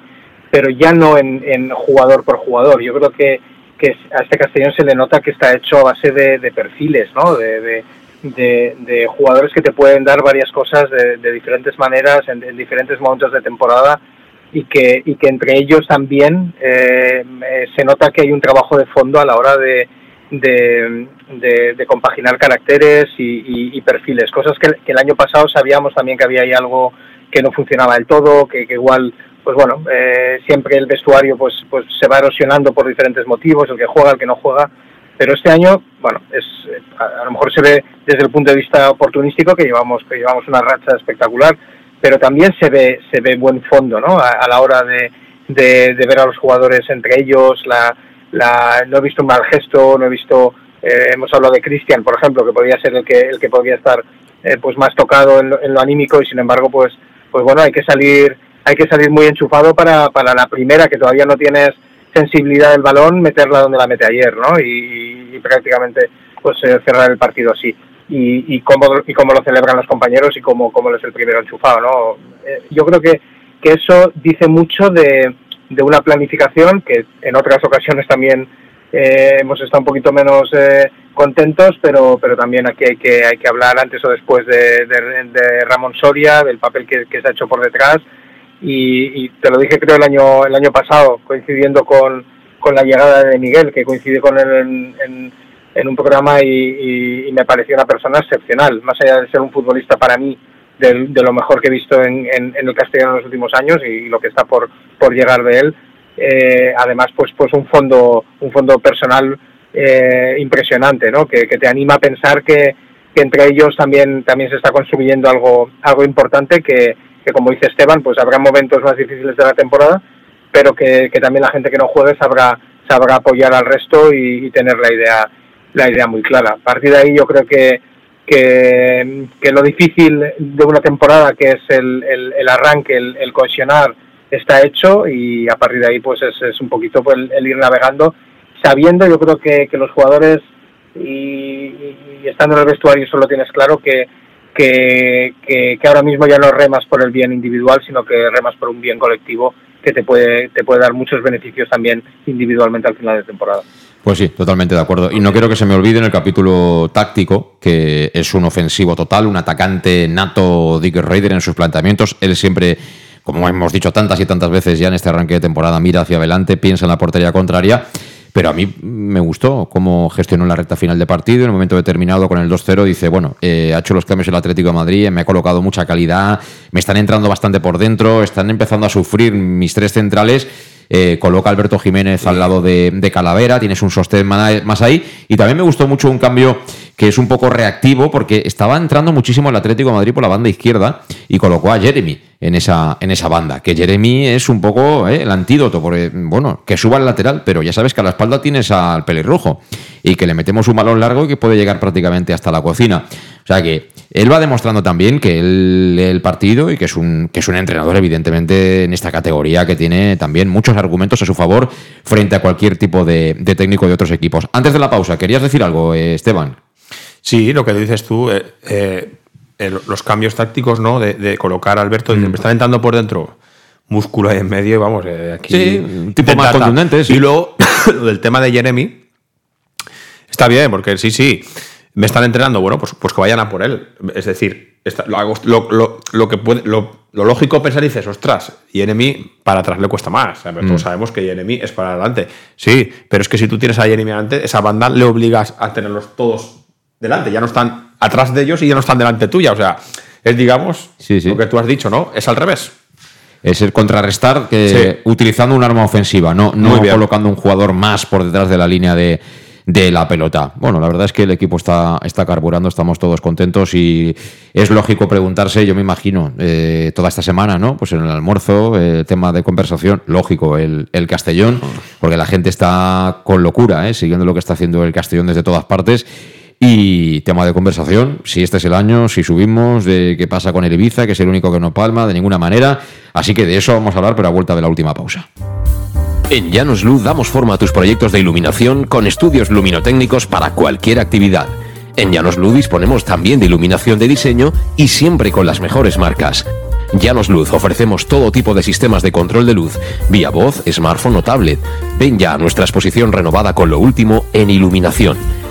pero ya no en, jugador por jugador. Yo creo que, a este Castellón se le nota que está hecho a base de, perfiles, ¿no? De, de, jugadores que te pueden dar varias cosas de, diferentes maneras, en, en, diferentes momentos de temporada y que, y que entre ellos también eh, se nota que hay un trabajo de fondo a la hora de, de, compaginar caracteres y, perfiles, cosas que, el año pasado sabíamos también que había ahí algo que no funcionaba del todo, que, igual pues bueno, eh, siempre el vestuario pues, pues se va erosionando por diferentes motivos, el que juega, el que no juega, pero este año, bueno, es a, lo mejor se ve desde el punto de vista oportunístico que llevamos, llevamos una racha espectacular, pero también se ve, se ve buen fondo, ¿no? A, la hora de, de, ver a los jugadores entre ellos, la, la, no he visto un mal gesto, no he visto, eh, hemos hablado de Cristian, por ejemplo, que podría ser el que, el que podría estar eh, pues más tocado en lo, en lo anímico y sin embargo, pues, pues bueno, hay que salir hay que salir muy enchufado para, para la primera, que todavía no tienes sensibilidad del balón, meterla donde la mete ayer, ¿no? Y, y prácticamente pues eh, cerrar el partido así. Y, y, cómo, y cómo lo celebran los compañeros y cómo, cómo es el primero enchufado, ¿no? Eh, yo creo que, que eso dice mucho de, de una planificación que en otras ocasiones también eh, hemos estado un poquito menos eh, contentos, pero, pero también aquí hay que, hay que hablar antes o después de, Ramón Soria, del papel que, se ha hecho por detrás, y, te lo dije creo el año el año pasado coincidiendo con, con la llegada de Miguel que coincide con él en, un programa y, y, me pareció una persona excepcional más allá de ser un futbolista para mí de, lo mejor que he visto en, en, el castellano en los últimos años y lo que está por, por llegar de él eh, además pues pues un fondo un fondo personal eh, impresionante no que, que te anima a pensar que, que entre ellos también también se está construyendo algo algo importante que que como dice Esteban, pues habrá momentos más difíciles de la temporada, pero que, que también la gente que no juegue sabrá, sabrá apoyar al resto y, y, tener la idea, la idea muy clara. A partir de ahí yo creo que, que, que lo difícil de una temporada, que es el, el, arranque, el, el, cohesionar, está hecho y a partir de ahí pues es, un poquito pues, el, el, ir navegando, sabiendo yo creo que, que los jugadores y, y estando en el vestuario solo tienes claro que que, que, que, ahora mismo ya no remas por el bien individual, sino que remas por un bien colectivo que te puede, te puede dar muchos beneficios también individualmente al final de temporada. Pues sí, totalmente de acuerdo. Y no quiero que se me olvide en el capítulo táctico, que es un ofensivo total, un atacante nato Dick Raider en sus planteamientos. Él siempre, como hemos dicho tantas y tantas veces ya en este arranque de temporada, mira hacia adelante, piensa en la portería contraria pero a mí me gustó cómo gestionó la recta final de partido. En un momento determinado, con el 2-0, dice: Bueno, eh, ha hecho los cambios el Atlético de Madrid, me ha colocado mucha calidad, me están entrando bastante por dentro, están empezando a sufrir mis tres centrales. Eh, coloca Alberto Jiménez al lado de, de, Calavera, tienes un sostén más ahí. Y también me gustó mucho un cambio que es un poco reactivo, porque estaba entrando muchísimo el Atlético de Madrid por la banda izquierda y colocó a Jeremy en esa, en esa banda. Que Jeremy es un poco eh, el antídoto, porque, bueno, que suba al lateral, pero ya sabes que a la espalda tienes al pelirrojo y que le metemos un balón largo y que puede llegar prácticamente hasta la cocina. O sea que él va demostrando también que él el partido y que es un, que es un entrenador, evidentemente, en esta categoría que tiene también muchos argumentos a su favor frente a cualquier tipo de, de técnico de otros equipos. Antes de la pausa, ¿querías decir algo, eh, Esteban? Sí, lo que dices tú, eh, eh, el- los cambios tácticos, ¿no? De, de colocar a Alberto, Mm. y me está entrando por dentro músculo ahí en medio y vamos, eh, aquí. Sí, un tipo más contundente, sí. Y luego, lo del tema de Jeremy, está bien, porque sí, sí, me están entrenando, bueno, pues, pues que vayan a por él. Es decir, está- lo, hago- lo- que puede, lo, lo lógico pensar dices, ostras, Jeremy para atrás le cuesta más. Sea, Mm. Todos sabemos que Jeremy es para adelante. Sí, pero es que si tú tienes a Jeremy adelante, esa banda le obligas a tenerlos todos delante. Ya no están atrás de ellos y ya no están delante tuya. O sea, es, digamos, lo que tú has dicho, ¿no? Es al revés. Es el contrarrestar que utilizando un arma ofensiva, no, no colocando un jugador más por detrás de la línea de, de la pelota. Bueno, la verdad es que el equipo está, está carburando, estamos todos contentos y es lógico preguntarse, yo me imagino, eh, toda esta semana, ¿no? Pues en el almuerzo, eh, tema de conversación, lógico, el, el Castellón, porque la gente está con locura, ¿eh? siguiendo lo que está haciendo el Castellón desde todas partes. Y tema de conversación, si este es el año, si subimos, de qué pasa con el que es el único que no palma, de ninguna manera. Así que de eso vamos a hablar, pero a vuelta de la última pausa. En Llanos Luz damos forma a tus proyectos de iluminación con estudios luminotécnicos para cualquier actividad. En Llanos Luz disponemos también de iluminación de diseño y siempre con las mejores marcas. Llanos Luz ofrecemos todo tipo de sistemas de control de luz, vía voz, smartphone o tablet. Ven ya a nuestra exposición renovada con lo último en iluminación.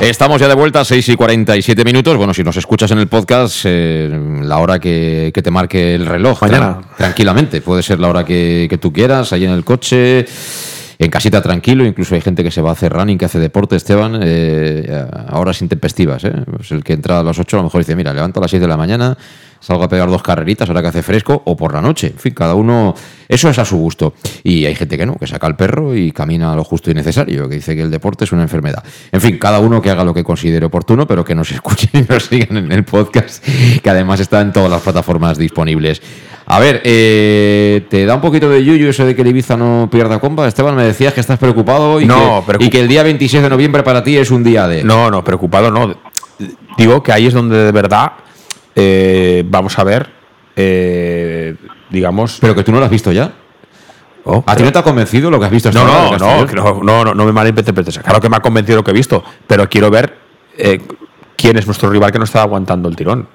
Estamos ya de vuelta, 6 y 47 minutos. Bueno, si nos escuchas en el podcast, eh, la hora que, que te marque el reloj. Mañana. Tran- tranquilamente, puede ser la hora que, que tú quieras, ahí en el coche, en casita tranquilo. Incluso hay gente que se va a hacer running, que hace deporte, Esteban, eh, a horas intempestivas. ¿eh? Pues el que entra a las 8 a lo mejor dice, mira, levanto a las 6 de la mañana, salgo a pegar dos carreritas ahora que hace fresco, o por la noche. En fin, cada uno, eso es a su gusto. Y hay gente que no, que saca el perro y camina lo justo y necesario, que dice que el deporte es una enfermedad. En fin, cada uno que haga lo que considere oportuno, pero que nos escuchen y nos sigan en el podcast, que además está en todas las plataformas disponibles. A ver, eh, ¿te da un poquito de yuyu eso de que el Ibiza no pierda comba? Esteban, me decías que estás preocupado y, No, que, preocup- y que el día 26 de noviembre para ti es un día de... No, no, preocupado no. Digo que ahí es donde de verdad eh, vamos a ver, eh, digamos. Pero que tú no lo has visto ya. Oh, ¿A ti no te ha convencido lo que has visto hasta No, no, no, no, no, no, no me malinterpretes. Claro que me ha convencido lo que he visto, pero quiero ver eh, quién es nuestro rival que no está aguantando el tirón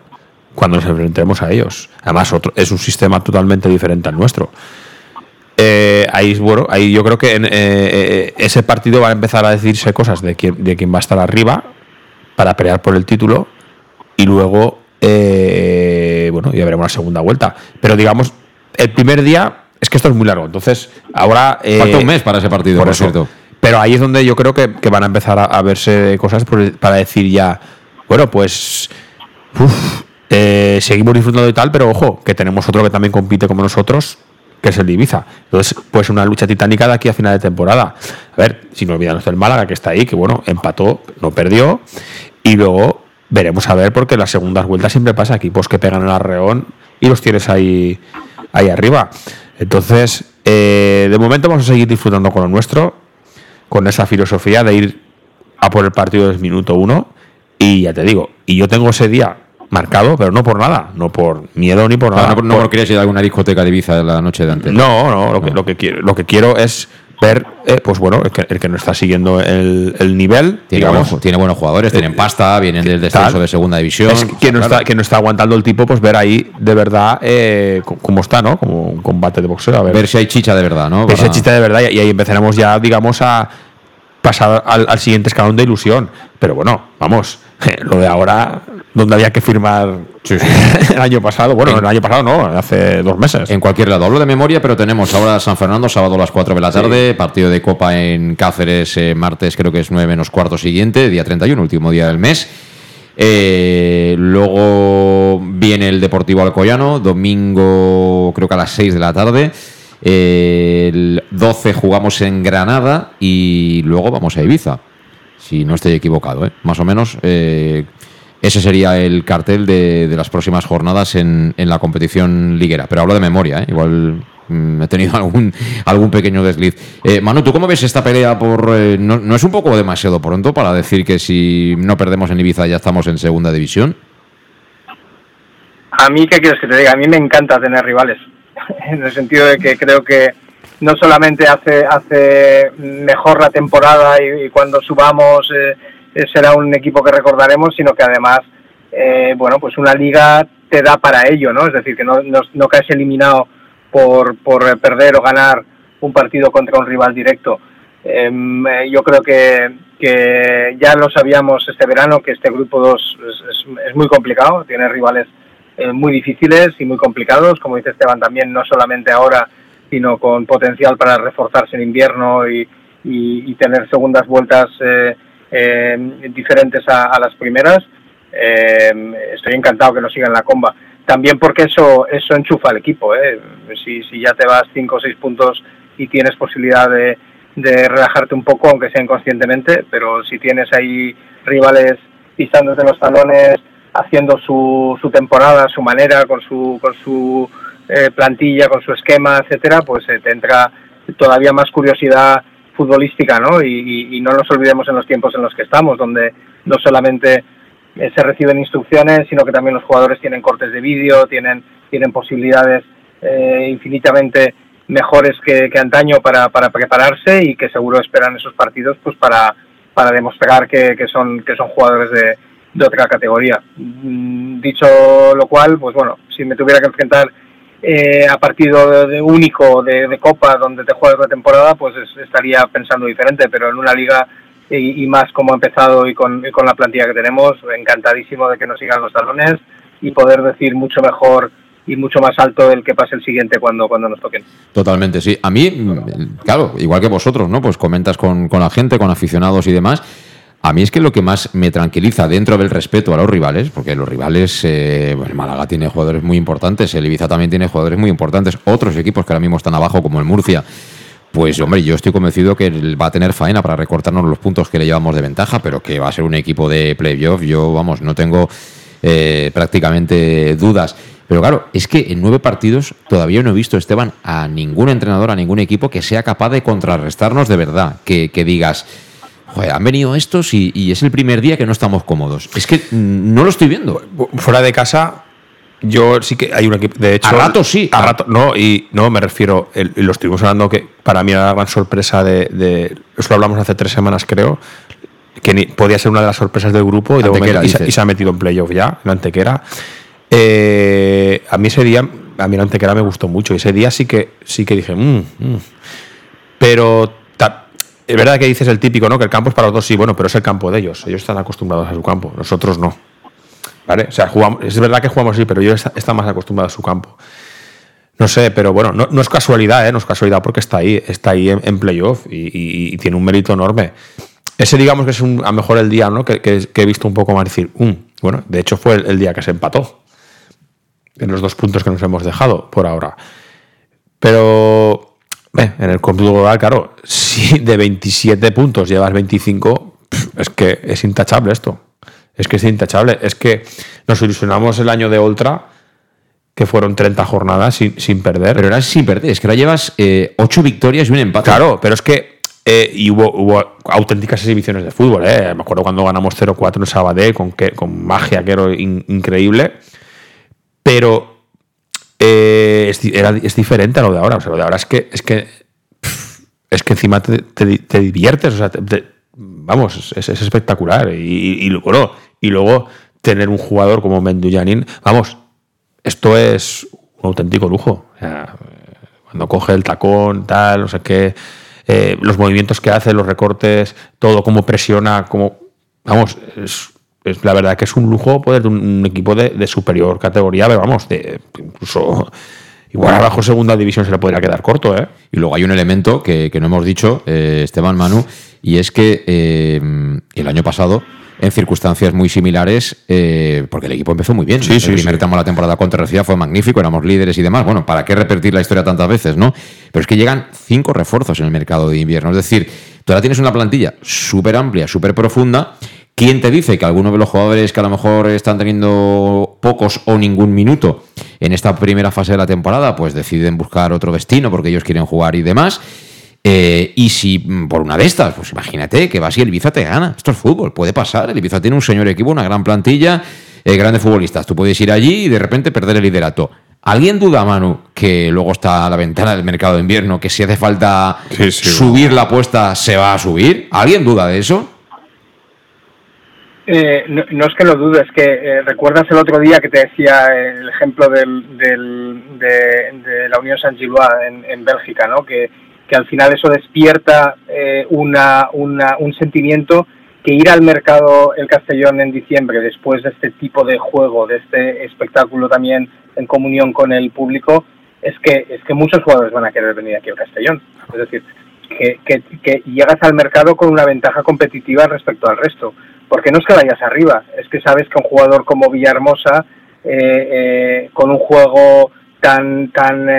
cuando nos enfrentemos a ellos. Además, otro, es un sistema totalmente diferente al nuestro. Eh, ahí, bueno, ahí yo creo que en, eh, eh, ese partido va a empezar a decirse cosas de quién, de quién va a estar arriba para pelear por el título y luego, eh, bueno, ya veremos la segunda vuelta. Pero digamos, el primer día es que esto es muy largo, entonces ahora... eh, Falta un mes para ese partido, por, eso. cierto. Pero ahí es donde yo creo que, que van a empezar a, a verse cosas por- para decir ya, bueno, pues uf, eh, seguimos disfrutando y tal, pero ojo, que tenemos otro que también compite como nosotros, que es el de Ibiza. Entonces, pues una lucha titánica de aquí a final de temporada. A ver, si no olvidamos del Málaga, que está ahí, que bueno, empató, no perdió, y luego veremos a ver, porque las segundas vueltas siempre pasa equipos que pegan el arreón y los tienes ahí, ahí arriba. Entonces, eh, de momento vamos a seguir disfrutando con lo nuestro, con esa filosofía de ir a por el partido desde el minuto uno. Y ya te digo, y yo tengo ese día marcado, pero no por nada, no por miedo ni por Ah, nada. no, no por- querías ir a alguna discoteca de Ibiza la noche de antes. no, no, lo que, lo que quiero, lo que quiero es ver, eh, pues bueno, el que, el que no está siguiendo el, el nivel, Tiene, digamos, buenos, tiene buenos jugadores, tienen Eh, pasta, vienen del descenso tal. de segunda división. es que no, Claro. está, que no está aguantando el tipo, pues ver ahí de verdad eh, cómo está, ¿no? Como un combate de boxeo. A ver, Ver si hay chicha de verdad, ¿no? ver si hay chiste de verdad y, y ahí empezaremos ya, digamos, a pasar al, al siguiente escalón de ilusión. Pero bueno, vamos, lo de ahora, donde había que firmar el año pasado, bueno, En- el año pasado no, hace dos meses. En cualquier lado. Hablo de memoria, pero tenemos ahora San Fernando, sábado a las 4 de la tarde, partido de Copa en Cáceres, eh, martes creo que es 9 menos cuarto siguiente, día 31, último día del mes. Eh, luego viene el Deportivo Alcoyano, domingo creo que a las 6 de la tarde. Eh, el 12 jugamos en Granada y luego vamos a Ibiza, si no estoy equivocado. Más o menos ese sería el cartel de, de las próximas jornadas en, en la competición liguera. Pero hablo de memoria, ¿eh? igual mm, he tenido algún, algún pequeño desliz. Eh, Manu, ¿tú cómo ves esta pelea por... Eh, no, es un poco demasiado pronto para decir que si no perdemos en Ibiza ya estamos en segunda división? A mí, ¿qué quieres que te diga? A mí me encanta tener rivales, en el sentido de que creo que no solamente hace, hace mejor la temporada y, cuando subamos será un equipo que recordaremos, sino que además, eh, bueno, pues una liga te da para ello, ¿no? Es decir, que no, no, caes eliminado por, por perder o ganar un partido contra un rival directo. Em, eh, yo creo que, que, ya lo sabíamos este verano, que este grupo 2 es, muy complicado, tiene rivales eh, muy difíciles y muy complicados, como dice Esteban también, no solamente ahora, sino con potencial para reforzarse en invierno y, y, tener segundas vueltas eh, eh, diferentes a, a, las primeras. estoy encantado que nos sigan la comba también porque eso eso enchufa al equipo. ¿eh? Si, si ya te vas 5 o 6 puntos y tienes posibilidad de, de, relajarte un poco, aunque sea inconscientemente, pero si tienes ahí rivales pisándote los talones, haciendo su, su temporada su manera, con su, con su eh, plantilla, con su esquema, etcétera, pues eh, te entra todavía más curiosidad futbolística, ¿no? Y, no nos olvidemos en los tiempos en los que estamos, donde no solamente eh, se reciben instrucciones, sino que también los jugadores tienen cortes de vídeo, tienen, tienen posibilidades eh, infinitamente mejores que, antaño para, para, prepararse y que seguro esperan esos partidos pues para, para demostrar que, que, son, que son jugadores de, de otra categoría. Mm, dicho lo cual, pues bueno, si me tuviera que enfrentar eh, a partido de, único de, Copa donde te juegas la temporada, pues es, estaría pensando diferente, pero en una liga y, más como ha empezado y con, con, la plantilla que tenemos, encantadísimo de que nos sigan los talones y poder decir mucho mejor y mucho más alto el que pase el siguiente cuando, cuando nos toquen. Totalmente, sí. A mí, claro, igual que vosotros, ¿no? Pues comentas con, con la gente, con aficionados y demás. A mí es que lo que más me tranquiliza dentro del respeto a los rivales, porque los rivales, eh, bueno, Málaga tiene jugadores muy importantes, el Ibiza también tiene jugadores muy importantes, otros equipos que ahora mismo están abajo, como el Murcia, pues hombre, yo estoy convencido que va a tener faena para recortarnos los puntos que le llevamos de ventaja, pero que va a ser un equipo de playoff. Yo, vamos, no tengo eh, prácticamente dudas. Pero claro, es que en nueve partidos todavía no he visto, Esteban, a ningún entrenador, a ningún equipo que sea capaz de contrarrestarnos de verdad. Que digas, joder, han venido estos y, y, es el primer día que no estamos cómodos. Es que no lo estoy viendo. Fuera de casa, yo sí que hay un equipo. De hecho, a rato sí. A rato, no, y no me refiero. El, lo estuvimos hablando que para mí era la gran sorpresa de, de. Eso lo hablamos hace tres semanas, creo. Que ni, podía ser una de las sorpresas del grupo y, de momento, y, se, y, se, ha metido en playoff ya, en Antequera. Eh, a mí ese día, a mí la Antequera me gustó mucho. Y ese día sí que, sí que dije, mmm, mmm. pero es verdad que dices el típico, ¿no? Que el campo es para los dos, sí, bueno, pero es el campo de ellos. Ellos están acostumbrados a su campo, nosotros no. ¿Vale? O sea, jugamos, es verdad que jugamos así, pero yo está, está más acostumbrado a su campo. No sé, pero bueno, no, es casualidad, ¿eh? no es casualidad porque está ahí, está ahí en, playoff y, tiene un mérito enorme. Ese, digamos que es a lo mejor el día ¿no? que, he visto un poco más decir, um, bueno, de hecho fue el, el, día que se empató en los dos puntos que nos hemos dejado por ahora. Pero en el cómputo global, claro, si de 27 puntos llevas 25, es que es intachable esto. Es que es intachable. Es que nos ilusionamos el año de Ultra, que fueron 30 jornadas sin, sin perder. Pero era sin perder, es que ahora llevas eh, 8 victorias y un empate. Claro, pero es que. Eh, y hubo, hubo, auténticas exhibiciones de fútbol. Eh. Me acuerdo cuando ganamos 0-4 en Sabadell con, que, con magia que era in, increíble. Pero eh, es, era, es, diferente a lo de ahora. O sea, lo de ahora es que es que, es que encima te, te, te diviertes. O sea, vamos, es, es espectacular. Y, y, y, bueno, y, luego tener un jugador como Menduyanin, vamos, esto es un auténtico lujo. Cuando coge el tacón, tal, o sea que eh, los movimientos que hace, los recortes, todo, cómo presiona, cómo. Vamos, es, es, la verdad que es un lujo poder un, un equipo de, de, superior categoría, pero vamos, de, incluso. Igual abajo segunda división se le podría quedar corto, ¿eh? Y luego hay un elemento que, que no hemos dicho, eh, Esteban Manu, y es que eh, el año pasado en circunstancias muy similares, eh, porque el equipo empezó muy bien. Sí, el sí, primer sí. tramo de la temporada contra Recia fue magnífico, éramos líderes y demás. Bueno, ¿para qué repetir la historia tantas veces, no? Pero es que llegan cinco refuerzos en el mercado de invierno. Es decir, tú ahora tienes una plantilla súper amplia, súper profunda. ¿Quién te dice que algunos de los jugadores que a lo mejor están teniendo pocos o ningún minuto en esta primera fase de la temporada, pues deciden buscar otro destino porque ellos quieren jugar y demás? Eh, y si mm, por una de estas, pues imagínate que vas y el Ibiza te gana. Esto es fútbol, puede pasar. El Ibiza tiene un señor equipo, una gran plantilla, eh, grandes futbolistas. Tú puedes ir allí y de repente perder el liderato. ¿Alguien duda, Manu, que luego está a la ventana del mercado de invierno, que si hace falta Sí, sí, subir la apuesta, se va a subir? ¿Alguien duda de eso? Eh, no, no es que lo dudes, que eh, recuerdas el otro día que te decía el ejemplo del, del- de, de la Unión San Gilois en, en Bélgica, ¿no? Que, al final eso despierta eh, una, una- un sentimiento que ir al mercado el Castellón en diciembre, después de este tipo de juego, de este espectáculo también en comunión con el público, es que, es que muchos jugadores van a querer venir aquí al Castellón. Es decir, que, que, llegas al mercado con una ventaja competitiva respecto al resto. Porque no es que vayas arriba, es que sabes que un jugador como Villahermosa, eh, eh, con un juego tan, tan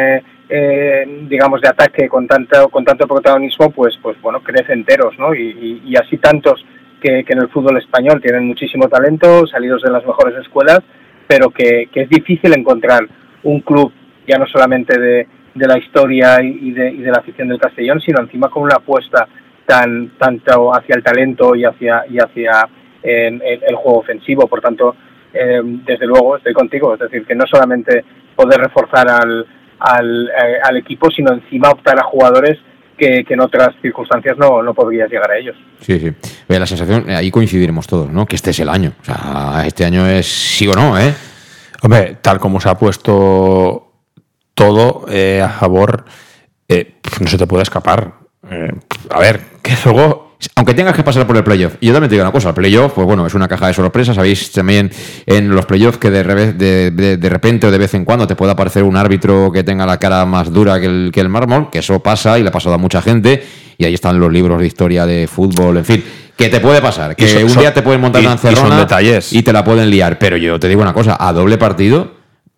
eh, digamos, de ataque, con tanto, con tanto protagonismo, pues, pues bueno, crece enteros, ¿no? Y, así tantos que, que en el fútbol español tienen muchísimo talento, salidos de las mejores escuelas, pero que, que es difícil encontrar un club, ya no solamente de, de la historia y de, y de la afición del Castellón, sino encima con una apuesta tan tanto hacia el talento y hacia y hacia el, el juego ofensivo. Por tanto, eh, desde luego estoy contigo, es decir, que no solamente poder reforzar al, al, eh, al equipo, sino encima optar a jugadores que, que en otras circunstancias no, no podrías llegar a ellos. Sí, sí. Oye, la sensación, eh, ahí coincidiremos todos, ¿no? Que este es el año. O sea, este año es sí o no, ¿eh? Hombre, tal como se ha puesto todo eh, a favor, eh, no se te puede escapar. Eh, a ver, que luego Aunque tengas que pasar por el playoff. Y yo también te digo una cosa, el playoff, pues bueno, es una caja de sorpresas. Sabéis también en los playoffs que de, revés- de, de- de repente o de vez en cuando te puede aparecer un árbitro que tenga la cara más dura que el, que el mármol, que eso pasa y le ha pasado a mucha gente. Y ahí están los libros de historia de fútbol, en fin. Que te puede pasar, que son- un día te pueden montar y- una y son encerrona detalles. y te la pueden liar. Pero yo te digo una cosa, a doble partido,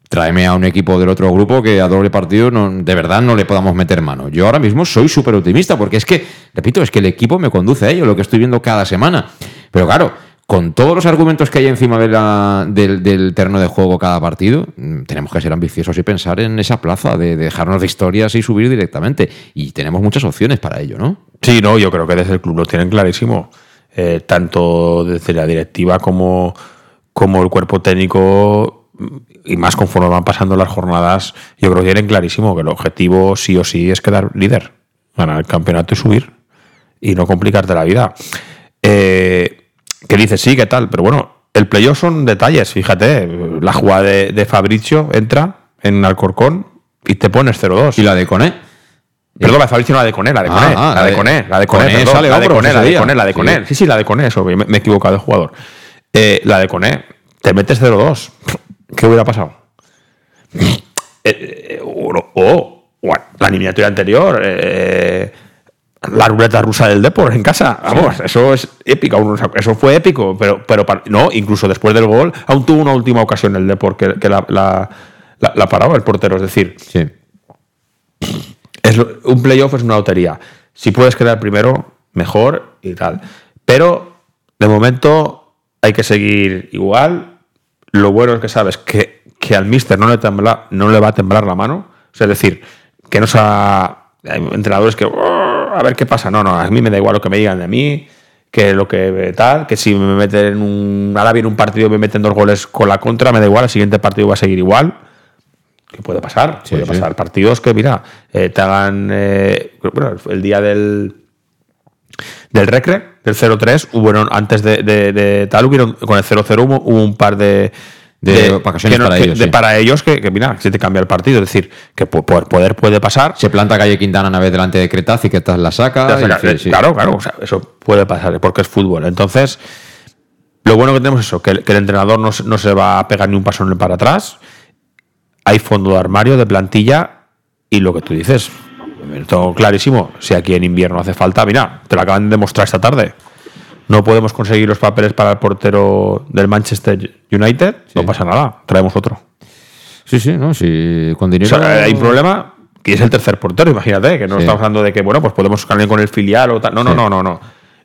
tráeme a un equipo del otro grupo que a doble partido de verdad no le podamos meter mano. Yo ahora mismo soy súper optimista porque es que, repito, es que el equipo me conduce a ello, lo que estoy viendo cada semana. Pero claro, con todos los argumentos que hay encima del, del terreno de juego cada partido, mm, tenemos que ser ambiciosos y pensar en esa plaza, de, de dejarnos de historias y subir directamente. Y tenemos muchas opciones para ello, ¿no? Sí, no, yo creo que desde el club lo tienen clarísimo. Eh, tanto desde la directiva como, como el cuerpo técnico, y más conforme van pasando las jornadas, yo creo que tienen clarísimo que el objetivo sí o sí es quedar líder, ganar el campeonato y subir, y no complicarte la vida. Eh, que dices, sí, ¿qué tal? Pero bueno, el playoff son detalles, fíjate, la jugada de, de Fabricio entra en Alcorcón y te pones 0-2. Y la de Coné. Perdón, la de Fabricio no la de Coné, la de Ah, Coné, ah, la de Coné, la de Coné, Coné perdón, sale la de Coné, la de. Coné, la de. Coné. Sí, sí, la de Coné, eso, me, me he equivocado de jugador. Eh, la de Coné, te metes 0-2. ¿Qué hubiera pasado? Eh, eh, o, o- o la eliminatoria anterior, eh, la ruleta rusa del Depor en casa. Vamos, eso es épico. Eso fue épico, pero, pero para- no, incluso después del gol, aún tuvo una última ocasión el Depor que, que la, la, la- la paraba el portero. Es decir, Sí. es un playoff es una lotería. Si puedes quedar primero, mejor y tal. Pero de momento hay que seguir igual. Lo bueno es que sabes que, que al mister no le, tembla- no le va a temblar la mano. O sea, es decir, que no sea. Hay entrenadores que. "Oh, A ver qué pasa. No, no, a mí me da igual lo que me digan de mí. Que lo que tal, que si me meten en un. Ahora viene un partido y me meten dos goles con la contra, me da igual, el siguiente partido va a seguir igual que puede pasar. Sí, puede sí. pasar. Partidos que, mira, eh, te hagan. eh, bueno, el día del. Del Recre, del 0-3, hubo antes de, de- de tal, hubieron, con el 0-0 hubo, hubo un par de. De para que- ellos, de- sí. para ellos que, que, mira, se te cambia el partido. Es decir, que poder, poder puede pasar. Se planta calle Quintana una vez delante de Cretaz y Cretaz la saca. Y, sí, sí. Claro, claro, o sea, eso puede pasar porque es fútbol. Entonces, lo bueno que tenemos es eso, que el, que el entrenador no, no se va a pegar ni un paso para atrás. Hay fondo de armario, de plantilla, y lo que tú dices, lo tengo clarísimo. Si aquí en invierno hace falta, mira, te lo acaban de demostrar esta tarde. no podemos conseguir los papeles para el portero del Manchester United, no pasa nada, traemos otro. Sí, sí, ¿no? Si con dinero. O sea, hay problema que es el tercer portero, imagínate, que no Sí. estamos hablando de que, bueno, pues podemos cambiar con el filial o tal. No, no, Sí. no, no, no,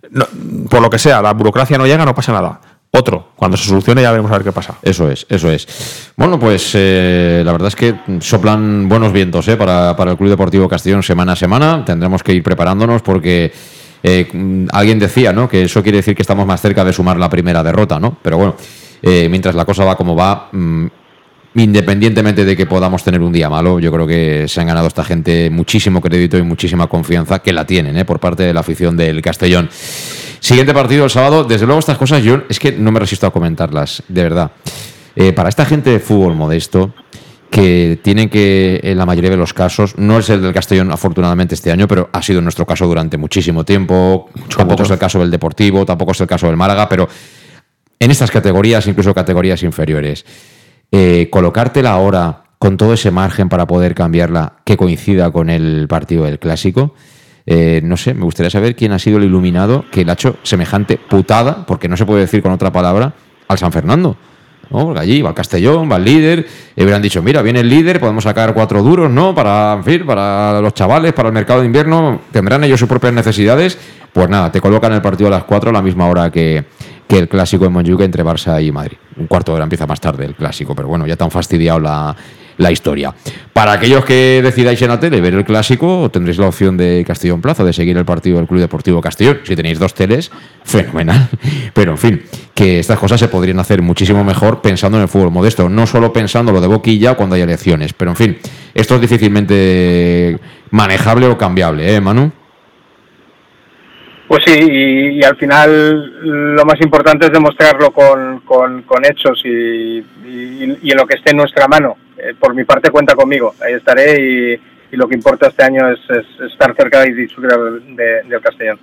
No, Por lo que sea, la burocracia no llega, no pasa nada. Otro, cuando se solucione ya veremos a ver qué pasa. Eso es, eso es. Bueno, pues eh, la verdad es que soplan buenos vientos eh, para, para el Club Deportivo Castellón semana a semana. Tendremos que ir preparándonos porque eh, mm, alguien decía ¿no? que eso quiere decir que estamos más cerca de sumar la primera derrota, ¿no? Pero bueno, eh, mientras la cosa va como va, mm, independientemente de que podamos tener un día malo, yo creo que se han ganado esta gente muchísimo crédito y muchísima confianza que la tienen ¿eh? por parte de la afición del Castellón. Siguiente partido el sábado. Desde luego estas cosas yo es que no me resisto a comentarlas, de verdad. Eh, para esta gente de fútbol modesto, que tienen que, en la mayoría de los casos, no es el del Castellón afortunadamente este año, pero ha sido nuestro caso durante muchísimo tiempo. tampoco es el caso del Deportivo, tampoco es el caso del Málaga, pero en estas categorías, incluso categorías inferiores, eh, colocártela ahora con todo ese margen para poder cambiarla que coincida con el partido del clásico. Eh, no sé, me gustaría saber quién ha sido el iluminado que le ha hecho semejante putada, porque no se puede decir con otra palabra, al San Fernando. ¿no? Allí va el Castellón, va el líder, y hubieran dicho, mira, viene el líder, podemos sacar cuatro duros, ¿no? Para, para los chavales, para el mercado de invierno, tendrán ellos sus propias necesidades. Pues nada, te colocan el partido a las cuatro a la misma hora que, que el clásico en Montjuic entre Barça y Madrid. Un cuarto de hora empieza más tarde el clásico, pero bueno, ya tan fastidiado la, la historia. Para aquellos que decidáis en la tele ver el clásico, tendréis la opción de Castellón Plaza, de seguir el partido del Club Deportivo Castellón. Si tenéis dos teles, fenomenal. Pero en fin, que estas cosas se podrían hacer muchísimo mejor pensando en el fútbol modesto, no solo pensando lo de boquilla cuando hay elecciones. Pero en fin, esto es difícilmente manejable o cambiable, ¿eh, Manu? Pues sí, y, al final lo más importante es demostrarlo con, con, hechos y, en lo que esté en nuestra mano. Eh, por mi parte cuenta conmigo, ahí estaré y, lo que importa este año es, es estar cerca y disfrutar de- del Castellón.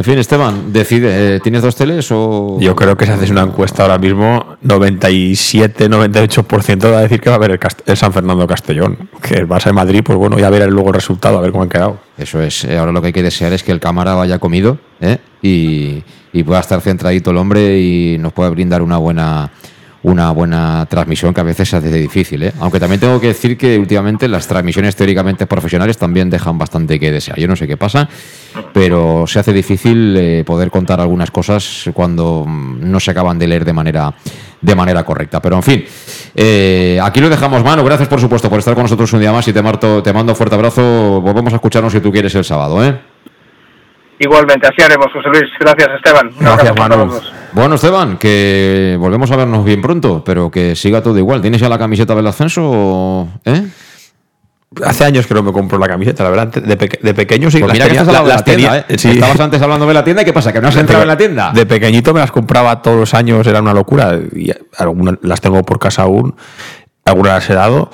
En fin, Esteban, decide, eh, ¿tienes dos teles o...? Yo creo que si haces una encuesta ahora mismo, 97-98% va a decir que va a haber el, Cast- el San Fernando Castellón. Que el Barça de Madrid, pues bueno, ya verá luego el resultado, a ver cómo han quedado. Eso es. eh, Ahora lo que hay que desear es que el cámara vaya comido ¿eh? y, y pueda estar centradito el hombre y nos pueda brindar una buena una buena transmisión que a veces se hace difícil. ¿eh? Aunque también tengo que decir que últimamente las transmisiones teóricamente profesionales también dejan bastante que desear. Yo no sé qué pasa, pero se hace difícil eh, poder contar algunas cosas cuando mm, no se acaban de leer de manera, de manera correcta. Pero en fin, eh, aquí lo dejamos, mano. Gracias por supuesto por estar con nosotros un día más y te, marto, te mando un fuerte abrazo. Volvemos a escucharnos si tú quieres el sábado. ¿eh? Igualmente, así haremos, José Luis. Gracias, Esteban. Un para todos. Bueno, Esteban, que volvemos a vernos bien pronto, pero que siga todo igual. ¿Tienes ya la camiseta del ascenso? o- ¿Eh? Hace años que no me compro la camiseta, la verdad. De, peque- de pequeño sí Pues las mira que tenía- estás hablando de la las tenía- tienda, ¿eh? sí. Estabas antes hablando de la tienda. ¿y ¿Qué pasa? ¿Que no has entrado en la tienda? De pequeñito me las compraba todos los años, era una locura. Y algunas las tengo por casa aún, algunas las he dado,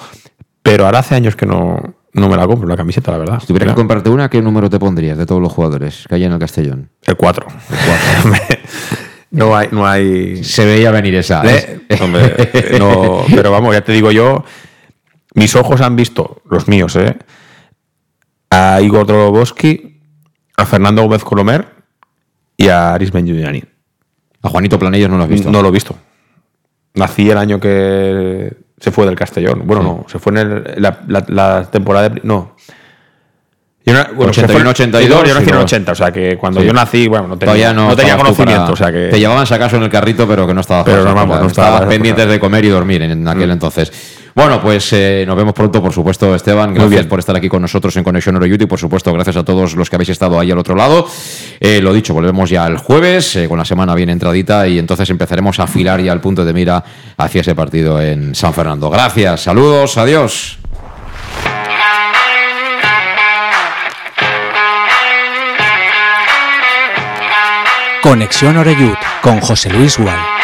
pero ahora hace años que no, no me la compro, la camiseta, la verdad. Si tuvieras que comprarte una, ¿qué número te pondrías de todos los jugadores que hay en el Castellón? El 4. no hay, no hay. Se veía venir esa. Eh, hombre, no, pero vamos, ya te digo yo, mis ojos han visto, los míos, ¿eh? A Igor Droboski, a Fernando Gómez Colomer y a Aris Benjuliani. A Juanito Planellos no lo has visto. No lo he visto. Nací el año que se fue del Castellón. Bueno, no, se fue en el- la, la- la temporada de. No. Yo no- bueno, se 81, fue- 82, Yo nací en y el luego- 80, o sea que cuando Sí. yo nací, bueno, no tenía, Todavía no, no tenía estabas conocimiento. para- O sea que, Te llevaban a caso en el carrito, pero que no estabas Pero no, vamos, no estaba Estabas eso, pendientes de comer y dormir en aquel entonces. Bueno, pues eh, nos vemos pronto, por supuesto, Esteban. Gracias por estar aquí con nosotros en Conexión Oro y por supuesto, gracias a todos los que habéis estado ahí al otro lado. Eh, lo dicho, volvemos ya el jueves, eh, con la semana bien entradita, y entonces empezaremos a afilar ya el punto de mira hacia ese partido en San Fernando. Gracias, saludos, adiós. Conexión Oreyud con José Luis Gual.